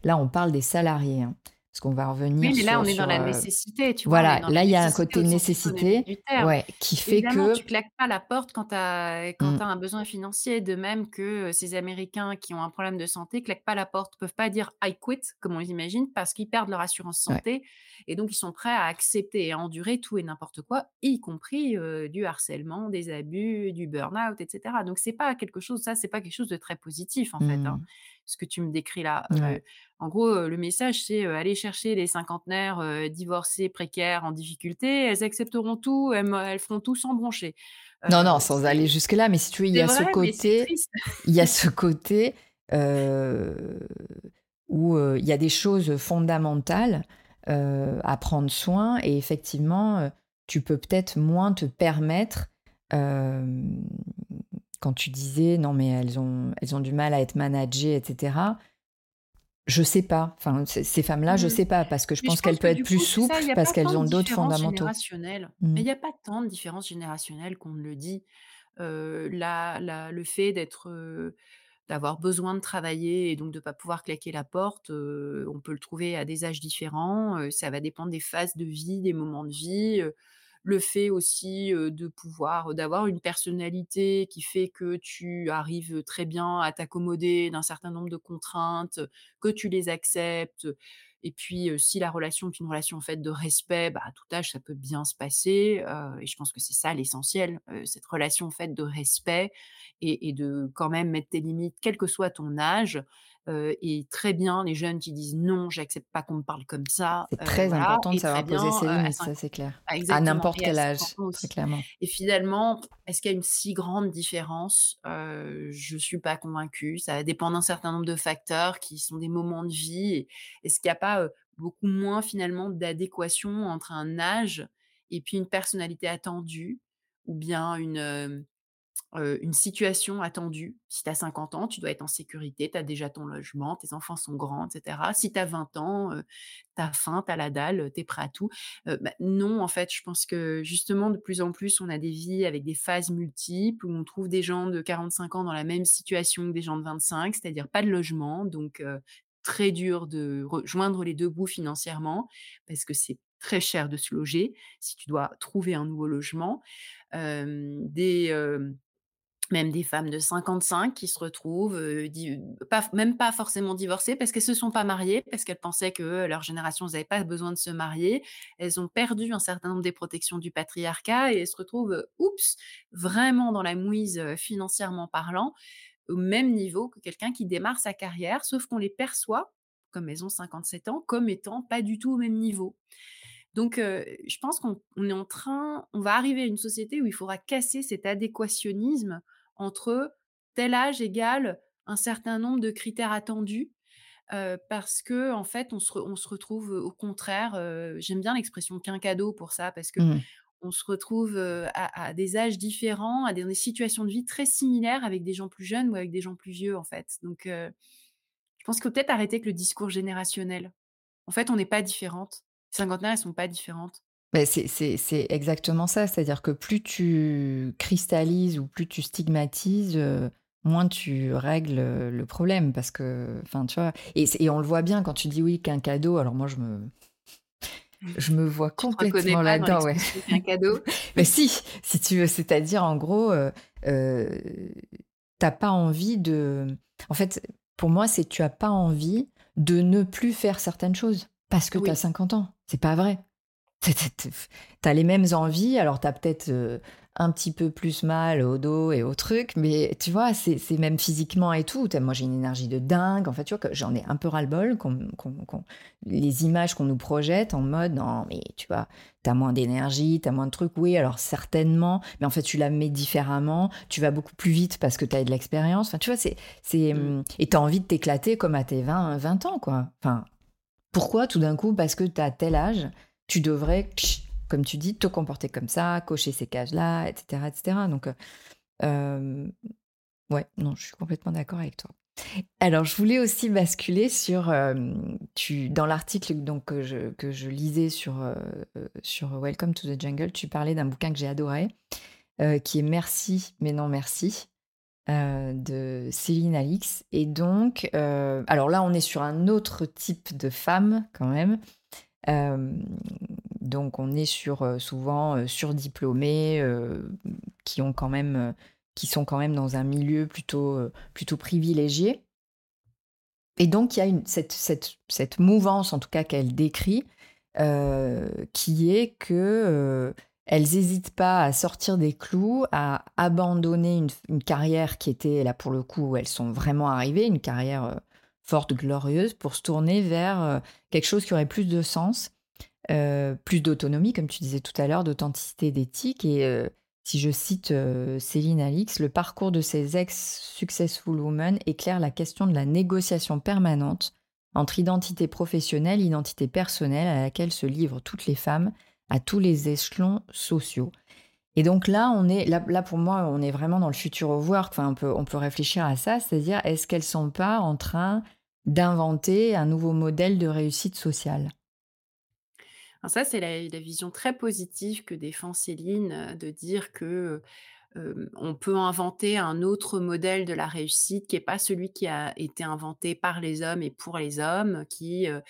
là on parle des salariés, hein, parce qu'on va Oui, revenir mais là, on est dans la heu nécessité, tu voilà, là il y a un côté nécessité, ouais, qui fait Évidemment, que tu claques pas la porte quand tu as quand mmh, as un besoin financier, de même que, heu, ces Américains qui ont un problème de santé claquent pas la porte, peuvent pas dire: «I quit» comme on l'imagine, parce qu'ils perdent leur assurance ouais, santé et donc ils sont prêts à accepter et à endurer tout et n'importe quoi, y compris, heu, du harcèlement, des abus, du burn-out et cetera. Donc c'est pas quelque chose ça, c'est pas quelque chose de très positif, en fait, hein, mmh, ce que tu me décris là. ouais. En gros, le message, c'est, aller chercher les cinquantenaires, heu, divorcées, précaires, en difficulté. Elles accepteront tout, elles elles feront tout sans broncher. Non, non, sans aller jusque-là, mais si tu veux, il y a ce vrai, côté il y a ce côté, où, il y a des choses fondamentales, à prendre soin et effectivement, tu peux peut-être moins te permettre, quand tu disais: «Non mais elles ont elles ont du mal à être managées» et cetera. Je sais pas, enfin, ces femmes-là, je Mmh. sais pas parce que je Mais pense qu'elles peuvent être plus ça, souples parce qu'elles ont d'autres fondamentaux. générationnelle. Mais Mmh. il y a pas tant de différence générationnelle qu'on ne le dit. Heu, la la le fait d'être, heu, d'avoir besoin de travailler et donc de pas pouvoir claquer la porte, heu, on peut le trouver à des âges différents, heu, ça va dépendre des phases de vie, des moments de vie, le fait aussi, de pouvoir d'avoir une personnalité qui fait que tu arrives, très bien à t'accommoder d'un certain nombre de contraintes, que tu les acceptes, et puis, si la relation est une relation faite de respect, bah, à tout âge, ça peut bien se passer, et je pense que c'est ça l'essentiel, cette relation faite de respect et et de quand même mettre tes limites, quel que soit ton âge, heu et très bien les jeunes qui disent: «Non, j'accepte pas qu'on me parle comme ça», C'est très voilà important de savoir poser bien, ses limites, 5 ça c'est clair. ah À n'importe à quel 50 âge, très clairement. et finalement, est-ce qu'il y a une si grande différence? Heu, je suis pas convaincue. Ça dépend d'un certain nombre de facteurs qui sont des moments de vie est-ce qu'il y a pas, beaucoup moins finalement d'adéquation entre un âge et puis une personnalité attendue ou bien une, une situation attendue. Si tu as 50 ans, tu dois être en sécurité, tu as déjà ton logement, tes enfants sont grands et cetera. Si tu as 20 ans, heu, tu as faim, tu as la dalle, tu es prêt à tout. Bah, non, en fait, je pense que justement de plus en plus, on a des vies avec des phases multiples, où on trouve des gens de 45 ans dans la même situation que des gens de 25, c'est-à-dire pas de logement, donc très dur de rejoindre les 2 bouts financièrement, parce que c'est très cher de se loger, si tu dois trouver un nouveau logement. Des, même des femmes de 55 qui se retrouvent, pas même pas forcément divorcées parce qu'elles se sont pas mariées, parce qu'elles pensaient que leur génération, avaient pas besoin de se marier. Elles ont perdu un certain nombre des protections du patriarcat et elles se retrouvent, oups, vraiment dans la mouise, financièrement parlant, au même niveau que quelqu'un qui démarre sa carrière, sauf qu'on les perçoit, comme elles ont 57 ans, comme étant pas du tout au même niveau. Donc, je pense qu'on on est en train on va arriver à une société où il faudra casser cet adéquationnisme entre tel âge égale un certain nombre de critères attendus, parce qu'en fait, on se re on se retrouve, au contraire, j'aime bien l'expression quinquado pour ça, parce Mmh. qu'on se retrouve, à à des âges différents, à des situations de vie très similaires avec des gens plus jeunes ou avec des gens plus vieux, en fait. Donc, je pense qu'il faut peut-être arrêter avec le discours générationnel. En fait, on n'est pas différentes. Les cinquantenaires, elles sont pas différentes. Beh, c'est exactement ça. C'est-à-dire que plus tu cristallises ou plus tu stigmatises, heu, moins tu règles, heu, le problème parce que enfin, tu vois? Et on le voit bien quand tu dis: «Oui, qu'un cadeau», alors moi je me je me vois complètement là-dedans, ouais. l'expression quinquado? Mais si, si tu veux, c'est-à-dire en gros, heu heu, tu as pas envie de en fait, pour moi, c'est tu as pas envie de ne plus faire certaines choses parce que tu as Oui. 50 ans. C'est pas vrai. Tu tu as les mêmes envies, alors tu as peut-être, heu, un petit peu plus mal au dos et aux trucs, mais tu vois, c'est même physiquement et tout. Moi, j'ai une énergie de dingue. En fait, tu vois, que j'en ai un peu ras-le-bol qu'on les images qu'on nous projette en mode: «Non, mais tu vois, tu as moins d'énergie, tu as moins de trucs». Oui, alors certainement, mais en fait, tu la mets différemment. Tu vas beaucoup plus vite parce que tu as de l'expérience. Enfin, tu vois, c'est c'est, Mmh. mmh et tu as envie de t'éclater comme à tes 20 20 ans, quoi. Enfin, pourquoi tout d'un coup, parce que tu as tel âge, tu devrais, comme tu dis, te comporter comme ça, cocher ces cases-là, et cetera, et cetera. Donc, heu, hem, ouais, non, je suis complètement d'accord avec toi. Alors, je voulais aussi basculer sur, hem, tu dans l'article donc que je que je lisais sur, heu, sur Welcome to the Jungle, tu parlais d'un bouquin que j'ai adoré, qui est «Merci, mais non merci», de Céline Alix et donc, alors là, on est sur un autre type de femme quand même. Donc on est sur, souvent, heu, qui ont quand même, qui sont quand même dans un milieu plutôt, plutôt privilégié. Et donc il y a cette cette cette mouvance en tout cas qu'elle décrit, qui est que, elles hésitent pas à sortir des clous, à abandonner une une carrière qui était là pour le coup où elles sont vraiment arrivées, une carrière, forte, glorieuse, pour se tourner vers, heu, quelque chose qui aurait plus de sens, heu, plus d'autonomie comme tu disais tout à l'heure, d'authenticité, d'éthique. Et heu, si je cite, Céline Alix: «Le parcours de ces ex successful women éclaire la question de la négociation permanente entre identité professionnelle, identité personnelle à laquelle se livrent toutes les femmes à tous les échelons sociaux» et donc là, on est là pour moi, on est vraiment dans le future of work, enfin on peut on peut réfléchir à ça, c'est-à-dire est-ce qu'elles sont pas en train d'inventer un nouveau modèle de réussite sociale? Ça, c'est la vision très positive que défend Céline, heu, de dire que, heu, on peut inventer un autre modèle de la réussite qui est pas celui qui a été inventé par les hommes et pour les hommes, qui, heu,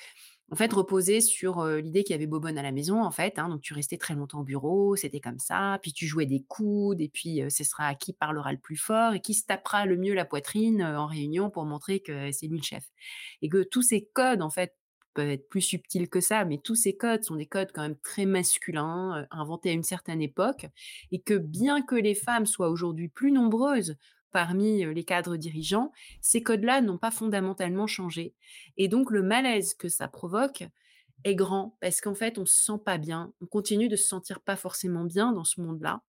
en fait reposait sur, l'idée qu'il y avait bobonne à la maison en fait, hein, donc tu restais très longtemps au bureau, c'était comme ça, puis tu jouais des coudes et puis, ce sera qui parlera le plus fort et qui se tapera le mieux la poitrine, en réunion pour montrer que c'est lui le chef et que tous ces codes en fait, peuvent être plus subtils que ça, mais tous ces codes sont des codes quand même très masculins, inventés à une certaine époque et que bien que les femmes soient aujourd'hui plus nombreuses parmi, les cadres dirigeants, ces codes-là n'ont pas fondamentalement changé et donc le malaise que ça provoque est grand parce qu'en fait, on se sent pas bien. On continue de se sentir pas forcément bien dans ce monde-là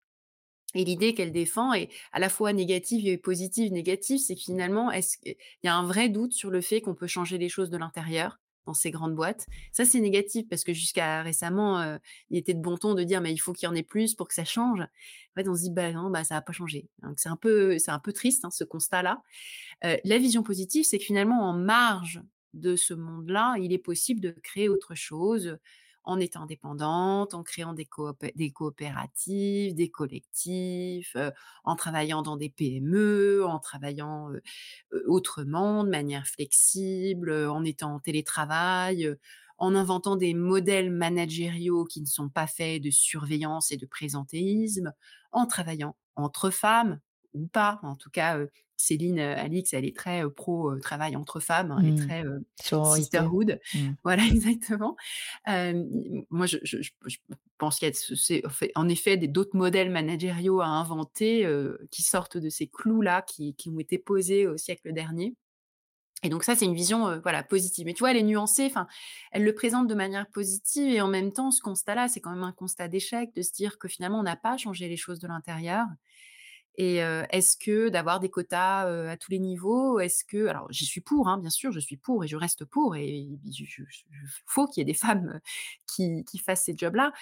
et l'idée qu'elle défend est à la fois négative et positive. Négative, c'est que finalement, est-ce que il y a un vrai doute sur le fait qu'on peut changer les choses de l'intérieur dans ces grandes boîtes. Ça, c'est négatif parce que jusqu'à récemment, heu, il était de bon ton de dire: «Mais il faut qu'il y en ait plus pour que ça change». En fait, on se dit: «Bah non, bah ça va pas changer». Donc c'est un peu c'est un peu triste, hein, ce constat-là. Heu, la vision positive, c'est que finalement, en marge de ce monde-là, il est possible de créer autre chose, en étant indépendante, en créant des coop des coopératives, des collectifs, en travaillant dans des PME, en travaillant, autrement, de manière flexible, en étant en télétravail, en inventant des modèles managériaux qui ne sont pas faits de surveillance et de présentéisme, en travaillant entre femmes ou pas. En tout cas, Céline, Alix, elle est très, pro, travail entre femmes, hein, elle est Mmh. très, sisterhood. Mmh. Voilà, exactement. Moi, je je je je pense qu'il y a en effet des d'autres modèles managériaux à inventer, qui sortent de ces clous-là qui qui ont été posés au siècle dernier et donc ça, c'est une vision, voilà, positive. Mais tu vois, elle est nuancée, enfin, elle le présente de manière positive et en même temps, ce constat-là, c'est quand même un constat d'échec de se dire que finalement, on n'a pas changé les choses de l'intérieur et est-ce que d'avoir des quotas, à tous les niveaux, est-ce que alors j'y suis pour, hein, bien sûr, je suis pour et je reste pour et je faut qu'il y ait des femmes, qui qui fassent ces jobs-là.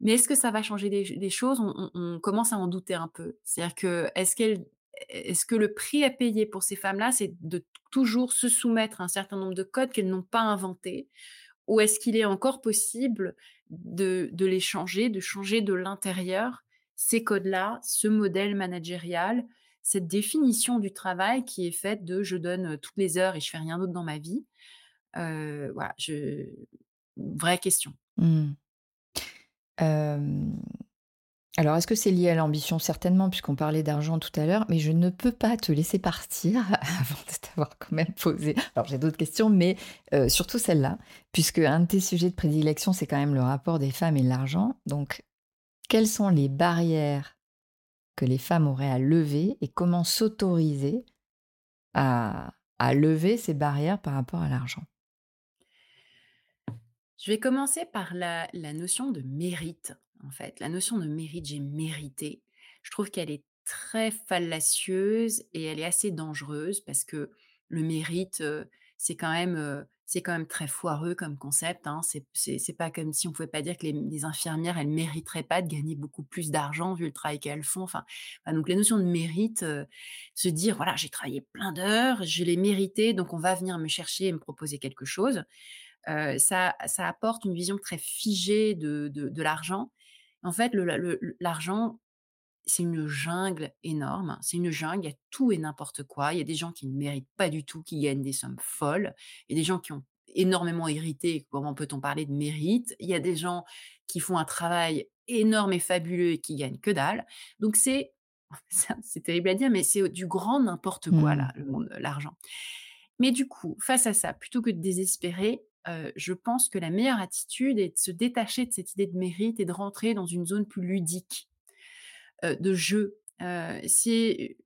Mais est-ce que ça va changer les choses? On commence à en douter un peu. C'est-à-dire que est-ce que le prix à payer pour ces femmes-là, c'est de toujours se soumettre à un certain nombre de codes qu'elles n'ont pas inventés? Ou est-ce qu'il est encore possible de les changer, de changer de l'intérieur ces codes-là, ce modèle managérial, cette définition du travail qui est faite de: «Je donne, toutes les heures et je fais rien d'autre dans ma vie». Voilà, vraie question. Mmh. Alors est-ce que c'est lié à l'ambition? Certainement, puisqu'on parlait d'argent tout à l'heure, mais je ne peux pas te laisser partir avant de t'avoir quand même posé alors j'ai d'autres questions, mais surtout celle-là, puisque un de tes sujets de prédilection, c'est quand même le rapport des femmes et de l'argent. Donc, quelles sont les barrières que les femmes auraient à lever et comment s'autoriser à lever ces barrières par rapport à l'argent? Je vais commencer par la notion de mérite, en fait. La notion de mérite, j'ai mérité. Je trouve qu'elle est très fallacieuse et elle est assez dangereuse parce que le mérite, heu, c'est quand même, heu, c'est quand même très foireux comme concept, hein. C'est pas comme si on pouvait pas dire que les infirmières, elles mériteraient pas de gagner beaucoup plus d'argent vu le travail qu'elles font. Enfin, donc la notion de mérite, heu, se dire: «Voilà, j'ai travaillé plein d'heures, je l'ai mérité, donc on va venir me chercher et me proposer quelque chose». Heu, ça ça apporte une vision très figée de de l'argent. En fait, l'argent, c'est une jungle énorme. C'est une jungle, il y a tout et n'importe quoi. Il y a des gens qui ne méritent pas du tout, qui gagnent des sommes folles. Il y a des gens qui ont énormément hérité, comment peut-on parler de mérite? Il y a des gens qui font un travail énorme et fabuleux et qui gagnent que dalle. Donc c'est c'est terrible à dire, mais c'est du grand n'importe quoi Mmh. là, le monde l'argent. Mais du coup, face à ça, plutôt que de désespérer, heu, je pense que la meilleure attitude est de se détacher de cette idée de mérite et de rentrer dans une zone plus ludique, de jeu. C'est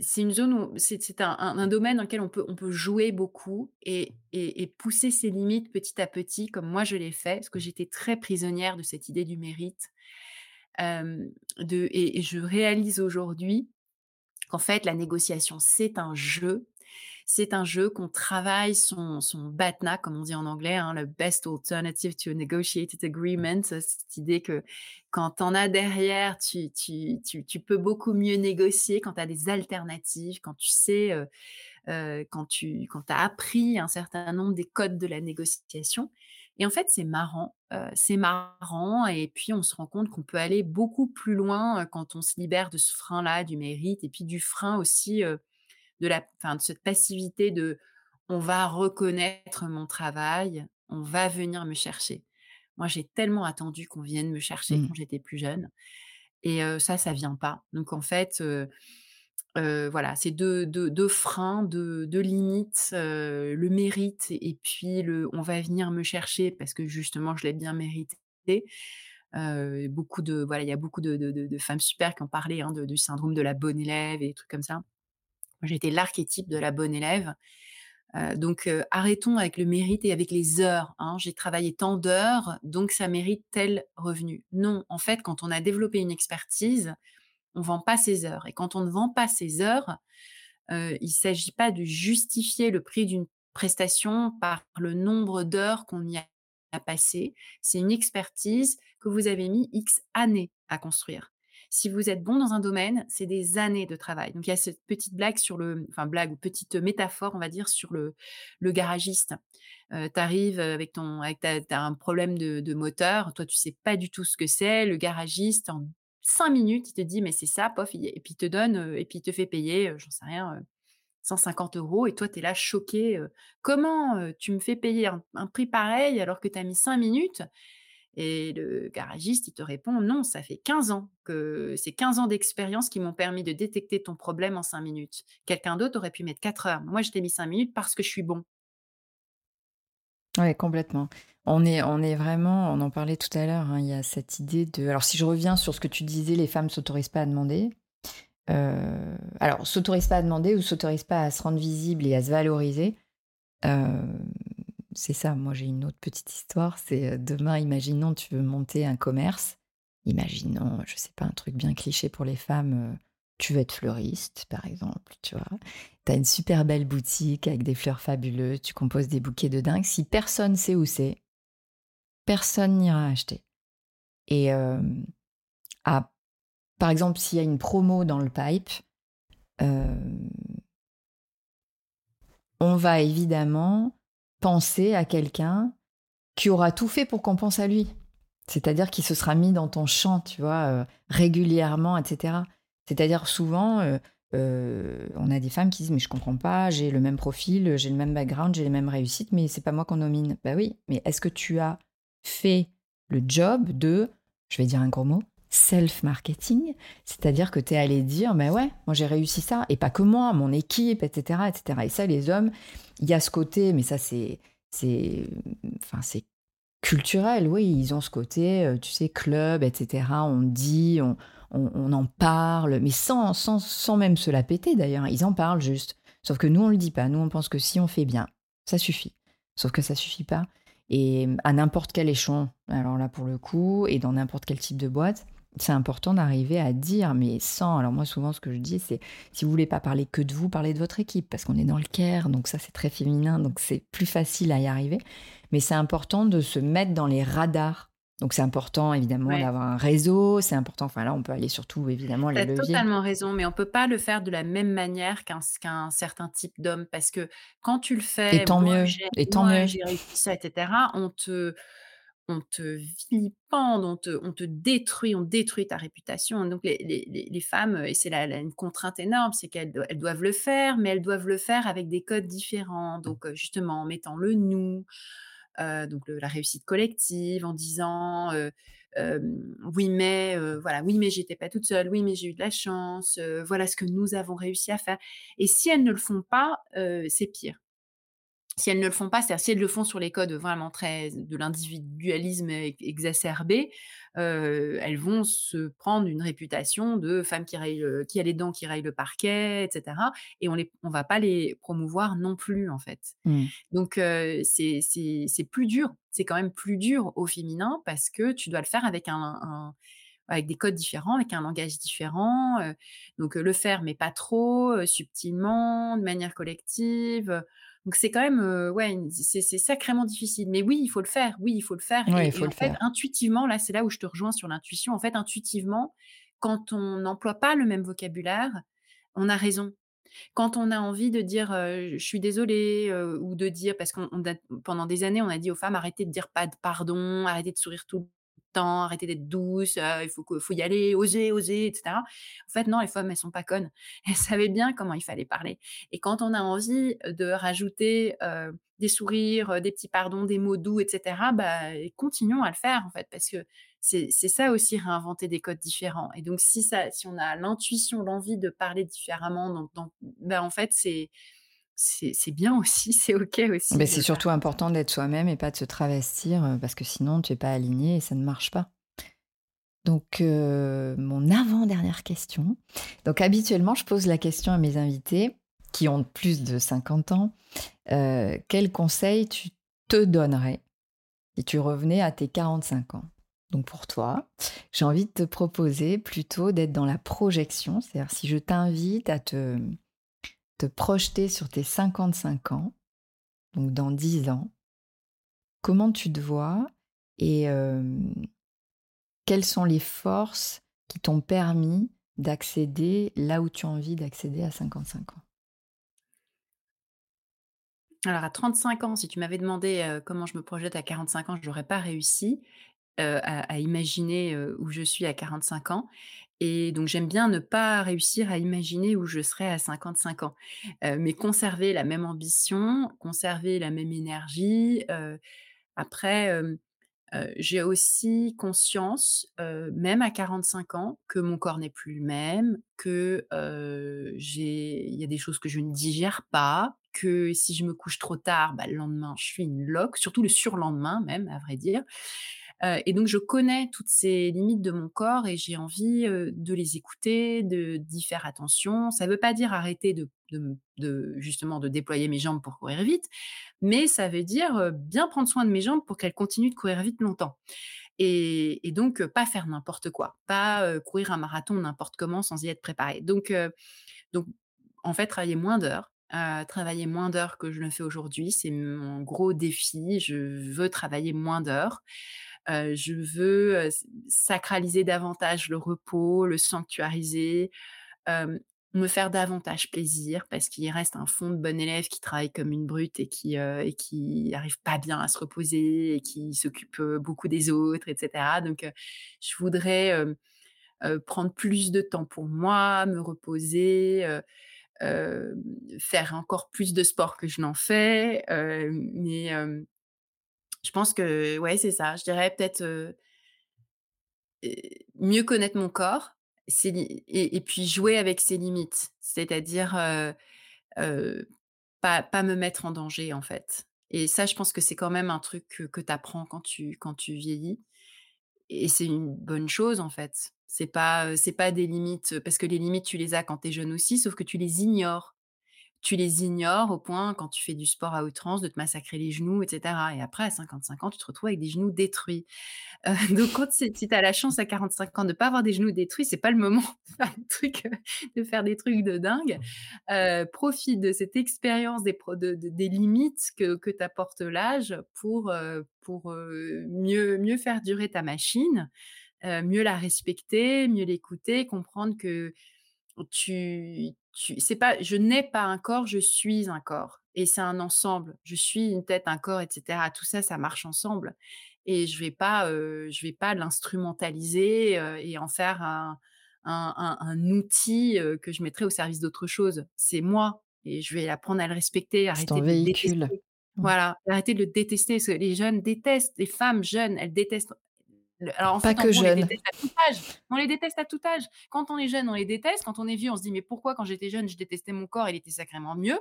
c'est une zone c'est un domaine dans lequel on peut on peut jouer beaucoup et et pousser ses limites petit à petit comme moi je l'ai fait, parce que j'étais très prisonnière de cette idée du mérite. De et je réalise aujourd'hui qu'en fait la négociation, c'est un jeu. C'est un jeu qu'on travaille son son BATNA comme on dit en anglais, hein, le best alternative to a negotiated agreement. Heu, cette idée que quand tu en as derrière, tu tu tu tu peux beaucoup mieux négocier quand tu as des alternatives, quand tu sais, heu heu, quand tu quand as appris un certain nombre des codes de la négociation et en fait, c'est marrant, heu, c'est marrant et puis on se rend compte qu'on peut aller beaucoup plus loin, quand on se libère de ce frein-là, du mérite et puis du frein aussi, de la enfin, de cette passivité de: «On va reconnaître mon travail, on va venir me chercher». Moi, j'ai tellement attendu qu'on vienne me chercher Mmh. quand j'étais plus jeune et heu, ça, ça vient pas. Donc en fait, voilà, c'est 2- 2- 2 freins, 2- 2 limites, le mérite et puis le: «On va venir me chercher parce que justement je l'ai bien mérité». Beaucoup de voilà, il y a beaucoup de de de de femmes super qui ont parlé, hein, du syndrome de la bonne élève et des trucs comme ça. J'étais l'archétype de la bonne élève. Donc arrêtons avec le mérite et avec les heures, hein. J'ai travaillé tant d'heures, donc ça mérite tel revenu. Non, en fait, quand on a développé une expertise, on vend pas ses heures et quand on ne vend pas ses heures, heu, il s'agit pas de justifier le prix d'une prestation par le nombre d'heures qu'on y a passé. C'est une expertise que vous avez mis X années à construire. Si vous êtes bon dans un domaine, c'est des années de travail. Donc il y a cette petite blague sur le, enfin blague ou petite métaphore, on va dire, sur le, garagiste. Euh, tu arrives avec ton, avec un problème de, moteur, toi tu sais pas du tout ce que c'est. Le garagiste en cinq minutes, il te dit mais c'est ça, pof, et puis il te donne, euh, et puis te fait payer, euh, j'en sais rien, 150 euros et toi, tu es là choqué. comment tu me fais payer un, un prix pareil alors que tu as mis cinq minutes? Et le garagiste, il te répond, non, ça fait 15 ans que c'est 15 ans d'expérience qui m'ont permis de détecter ton problème en cinq minutes. Quelqu'un d'autre aurait pu mettre 4 heures. Moi, je t'ai mis cinq minutes parce que je suis bon. Oui, complètement. On est, on est vraiment, on en parlait tout à l'heure, hein, il y a cette idée de... Alors si je reviens sur ce que tu disais, les femmes ne s'autorisent pas à demander. Euh, alors, s'autorise pas à demander ou s'autorise pas à se rendre visible et à se valoriser. Euh, c'est ça, moi j'ai une autre petite histoire. C'est demain, imaginons, tu veux monter un commerce. Imaginons, je sais pas, un truc bien cliché pour les femmes. tu veux être fleuriste, par exemple, tu vois. As une super belle boutique avec des fleurs fabuleuses, tu composes des bouquets de dingue. Si personne sait où c'est, personne n'ira acheter. Et à par exemple, s'il y a une promo dans le pipe, on va évidemment penser à quelqu'un qui aura tout fait pour qu'on pense à lui. C'est-à-dire qui se sera mis dans ton champ, tu vois, euh, régulièrement, etc. C'est-à-dire souvent, euh, on a des femmes qui disent mais je comprends pas, j'ai le même profil, j'ai le même background, j'ai les mêmes réussites, mais c'est pas moi qu'on nomine. Bah oui, mais est-ce que tu as fait le job de, je vais dire un gros mot, self-marketing, c'est-à-dire que tu es allé dire, mais ouais, moi j'ai réussi ça, et pas que moi, mon équipe, etc., etc. Et ça, les hommes, il y a ce côté, mais ça c'est, c'est, enfin c'est culturel, oui, ils ont ce côté, euh, tu sais, club, etc. On dit, on, on, en parle, mais sans, sans, sans même se la péter d'ailleurs, ils en parlent juste. Sauf que nous, on le dit pas, nous on pense que si on fait bien, ça suffit. Sauf que ça suffit pas. Et à n'importe quel échelon, alors là pour le coup, et dans n'importe quel type de boîte, c'est important d'arriver à dire, mais sans. Alors, moi, souvent, ce que je dis, c'est si vous voulez pas parler que de vous, parlez de votre équipe, parce qu'on est dans le care, donc ça, c'est très féminin, donc c'est plus facile à y arriver. Mais c'est important de se mettre dans les radars. Donc, c'est important, évidemment, d'avoir un réseau, c'est important. Enfin, là, on peut aller surtout, évidemment, les leviers. Totalement raison, mais on peut pas le faire de la même manière qu'un certain type d'homme, parce que quand tu le fais. Et tant mieux. Et tant mieux. J'ai réussi ça, etc., on te on te vilipende, on te, on te détruit, on détruit ta réputation. Donc les, femmes, et c'est là, une contrainte énorme, c'est qu'elles doivent le faire, mais elles doivent le faire avec des codes différents. Donc euh, justement en mettant le nous, euh, donc la réussite collective, en disant euh, oui mais voilà, oui mais j'étais pas toute seule, oui mais j'ai eu de la chance, voilà ce que nous avons réussi à faire. Et si elles ne le font pas, c'est pire si elles ne le font pas, c'est-à-dire si elles le font sur les codes vraiment très de l'individualisme exacerbé, euh, elles vont se prendre une réputation de femmes qui, qui a les dents qui rayent le parquet, etc. Et on ne on va pas les promouvoir non plus en fait. Mmh. Donc euh, c'est plus dur, c'est quand même plus dur au féminin parce que tu dois le faire avec un, avec des codes différents, avec un langage différent. Euh, donc le faire, mais pas trop, subtilement, de manière collective. Donc c'est quand même, ouais, c'est sacrément difficile. Mais oui, il faut le faire. Oui, il faut le faire. et, il faut le en fait, intuitivement, là, c'est là où je te rejoins sur l'intuition. En fait, intuitivement, quand on n'emploie pas le même vocabulaire, on a raison. Quand on a envie de dire je suis désolée ou de dire parce qu'on pendant des années on a dit aux femmes arrêtez de dire pas de pardon, arrêtez de sourire tout temps, arrêtez d'être douce, il faut, faut y aller, oser, oser, etc. En fait, non, les femmes, elles sont pas connes. Elles savaient bien comment il fallait parler. Et quand on a envie de rajouter des sourires, des petits pardons, des mots doux, etc., bah, continuons à le faire, en fait, parce que c'est ça aussi, réinventer des codes différents. Et donc, si, ça, si on a l'intuition, l'envie de parler différemment, bah, en fait, c'est c'est bien aussi, c'est OK aussi. Mais c'est surtout important d'être soi-même et pas de se travestir euh, parce que sinon tu n'es pas aligné et ça ne marche pas. Donc, euh, mon avant-dernière question. Donc, habituellement, je pose la question à mes invités qui ont plus de 50 ans. Euh, quel conseil tu te donnerais si tu revenais à tes 45 ans? Donc pour toi, j'ai envie de te proposer plutôt d'être dans la projection, c'est-à-dire si je t'invite à te te projeter sur tes 55 ans donc dans 10 ans, comment tu te vois et hem, quelles sont les forces qui t'ont permis d'accéder là où tu as envie d'accéder à 55 ans? Alors à 35 ans, si tu m'avais demandé, heu, comment je me projette à 45 ans, j'aurais pas réussi, heu, à imaginer, où je suis à 45 ans et donc j'aime bien ne pas réussir à imaginer où je serai à 55 ans, heu, mais conserver la même ambition, conserver la même énergie, heu, après, heu, j'ai aussi conscience, même à 45 ans, que mon corps n'est plus le même, que, il y a des choses que je ne digère pas, que si je me couche trop tard, bah, le lendemain, je suis une loque, surtout le surlendemain même, à vrai dire. Heu et donc je connais toutes ces limites de mon corps et j'ai envie, heu, de les écouter, d'y faire attention. Ça ne veut pas dire arrêter de justement de déployer mes jambes pour courir vite, mais ça veut dire, heu, bien prendre soin de mes jambes pour qu'elles continuent de courir vite longtemps et donc pas faire n'importe quoi, pas, courir un marathon n'importe comment sans y être préparée. Donc donc en fait, travailler moins d'heures, heu, travailler moins d'heures que je ne fais aujourd'hui, c'est mon gros défi. Je veux travailler moins d'heures. Je veux, sacraliser davantage le repos, le sanctuariser, me faire davantage plaisir parce qu'il reste un fond de bonne élève qui travaille comme une brute et qui, heu et pas bien à se reposer et qui s'occupe, beaucoup des autres et cetera. Donc je voudrais, prendre plus de temps pour moi, me reposer, faire encore plus de sport que je n'en fais, mais je pense que ouais, c'est ça. Je dirais peut-être, mieux connaître mon corps, et puis jouer avec ses limites. C'est-à-dire, pas me mettre en danger, en fait et ça, je pense que c'est quand même un truc que que tu apprends quand tu quand tu vieillis et c'est une bonne chose, en fait. C'est pas, c'est pas des limites, parce que les limites, tu les as quand tu es jeune aussi, sauf que tu les ignores. Tu les ignores au point, quand tu fais du sport à outrance, de te massacrer les genoux et cetera et après à 55 ans, tu te retrouves avec des genoux détruits. Heu, donc quand si tu as la chance à 45 ans de pas avoir des genoux détruits, c'est pas le moment de faire des trucs, heu, de faire des trucs de dingue. Heu, profite de cette expérience des pro de de des limites que que t'apporte l'âge pour, pour, mieux mieux faire durer ta machine, mieux la respecter, mieux l'écouter, comprendre que tu tu c'est pas je n'ai pas un corps, je suis un corps et c'est un ensemble. Je suis une tête, un corps et cetera. Tout ça, ça marche ensemble et je vais pas, heu, je vais pas l'instrumentaliser, heu et en faire un un un un outil, heu, que je mettrai au service d'autre chose. C'est moi et je vais apprendre à le respecter, C'est arrêter ton de le véhicule. détester. Mmh. Voilà, arrêter de le détester parce que les jeunes détestent, les femmes jeunes, elles détestent le alors en Pas fait, que on les déteste à tout âge. On les déteste à tout âge. Quand on est jeune, on les déteste. Quand on est vieux, on se dit: «Mais pourquoi quand j'étais jeune, je détestais mon corps, il était sacrément mieux?»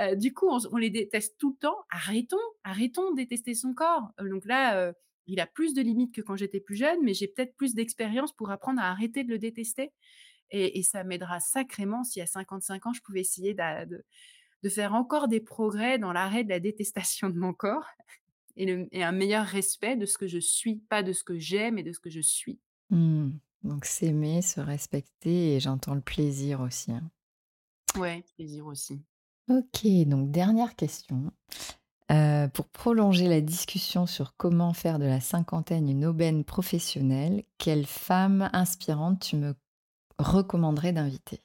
Heu, du coup, on les déteste tout le temps. Arrêtons, arrêtons de détester son corps. Heu, donc là, heu, il a plus de limites que quand j'étais plus jeune, mais j'ai peut-être plus d'expérience pour apprendre à arrêter de le détester et et ça m'aidera sacrément si à 55 ans, je pouvais essayer de faire encore des progrès dans l'arrêt de la détestation de mon corps et le et un meilleur respect de ce que je suis, pas de ce que j'ai, mais de ce que je suis. Mmh. Donc s'aimer, se respecter et j'entends le plaisir aussi, hein. Ouais, plaisir aussi. OK, donc dernière question. Heu, pour prolonger la discussion sur comment faire de la cinquantaine une aubaine professionnelle, quelle femme inspirante tu me recommanderais d'inviter?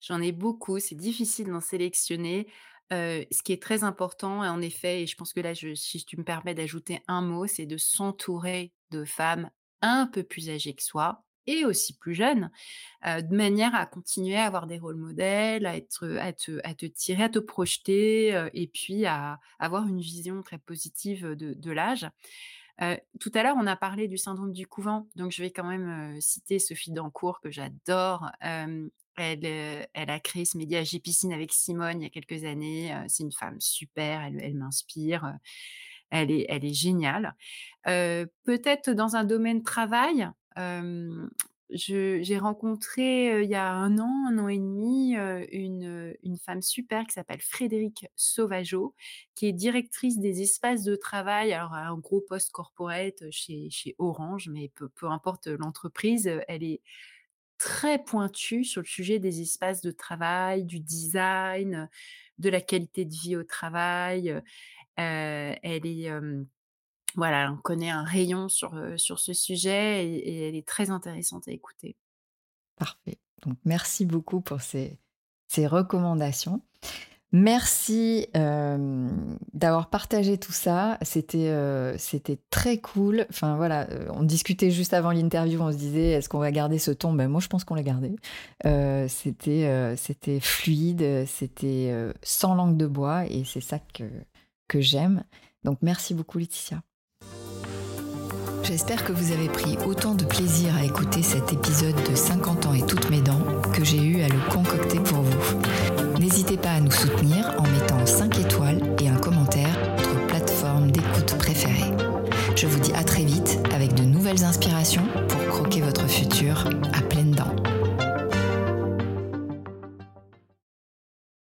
J'en ai beaucoup, c'est difficile d'en sélectionner. Ce qui est très important, en effet, et je pense que là, si tu me permets d'ajouter un mot, c'est de s'entourer de femmes un peu plus âgées que soi et aussi plus jeunes, de manière à continuer à avoir des rôles modèles, à être, à te tirer, à te projeter, et puis à avoir une vision très positive, de l'âge. Tout à l'heure, on a parlé du syndrome du couvent, donc je vais quand même, citer Sophie Dancourt que j'adore. Elle, heu, elle a créé ce média J'ai piscine avec Simone il y a quelques années, heu, c'est une femme super, elle m'inspire, heu, elle est géniale. Peut-être dans un domaine travail, j'ai rencontré, il y a un an, un an et demi, 2 une, femme super qui s'appelle Frédérique Sauvageau, qui est directrice des espaces de travail, alors un gros poste corporate chez chez Orange, mais peu peu importe l'entreprise, elle est très pointue sur le sujet des espaces de travail, du design, de la qualité de vie au travail. elle est voilà, on connaît un rayon sur, sur ce sujet et, elle est très intéressante à écouter. Parfait. Donc merci beaucoup pour ces, ces recommandations. Merci d'avoir partagé tout ça. C'était c'était très cool. Enfin voilà, on discutait juste avant l'interview, on se disait est-ce qu'on va garder ce ton? Ben moi je pense qu'on l'a gardé. c'était c'était fluide, c'était sans langue de bois et c'est ça que que j'aime. Donc merci beaucoup Laetitia. J'espère que vous avez pris autant de plaisir à écouter cet épisode de 50 ans et toutes mes dents que j'ai eu à le concocter pour vous. N'hésitez pas à nous soutenir en mettant 5 étoiles et un commentaire sur votre plateforme d'écoute préférée. Je vous dis à très vite avec de nouvelles inspirations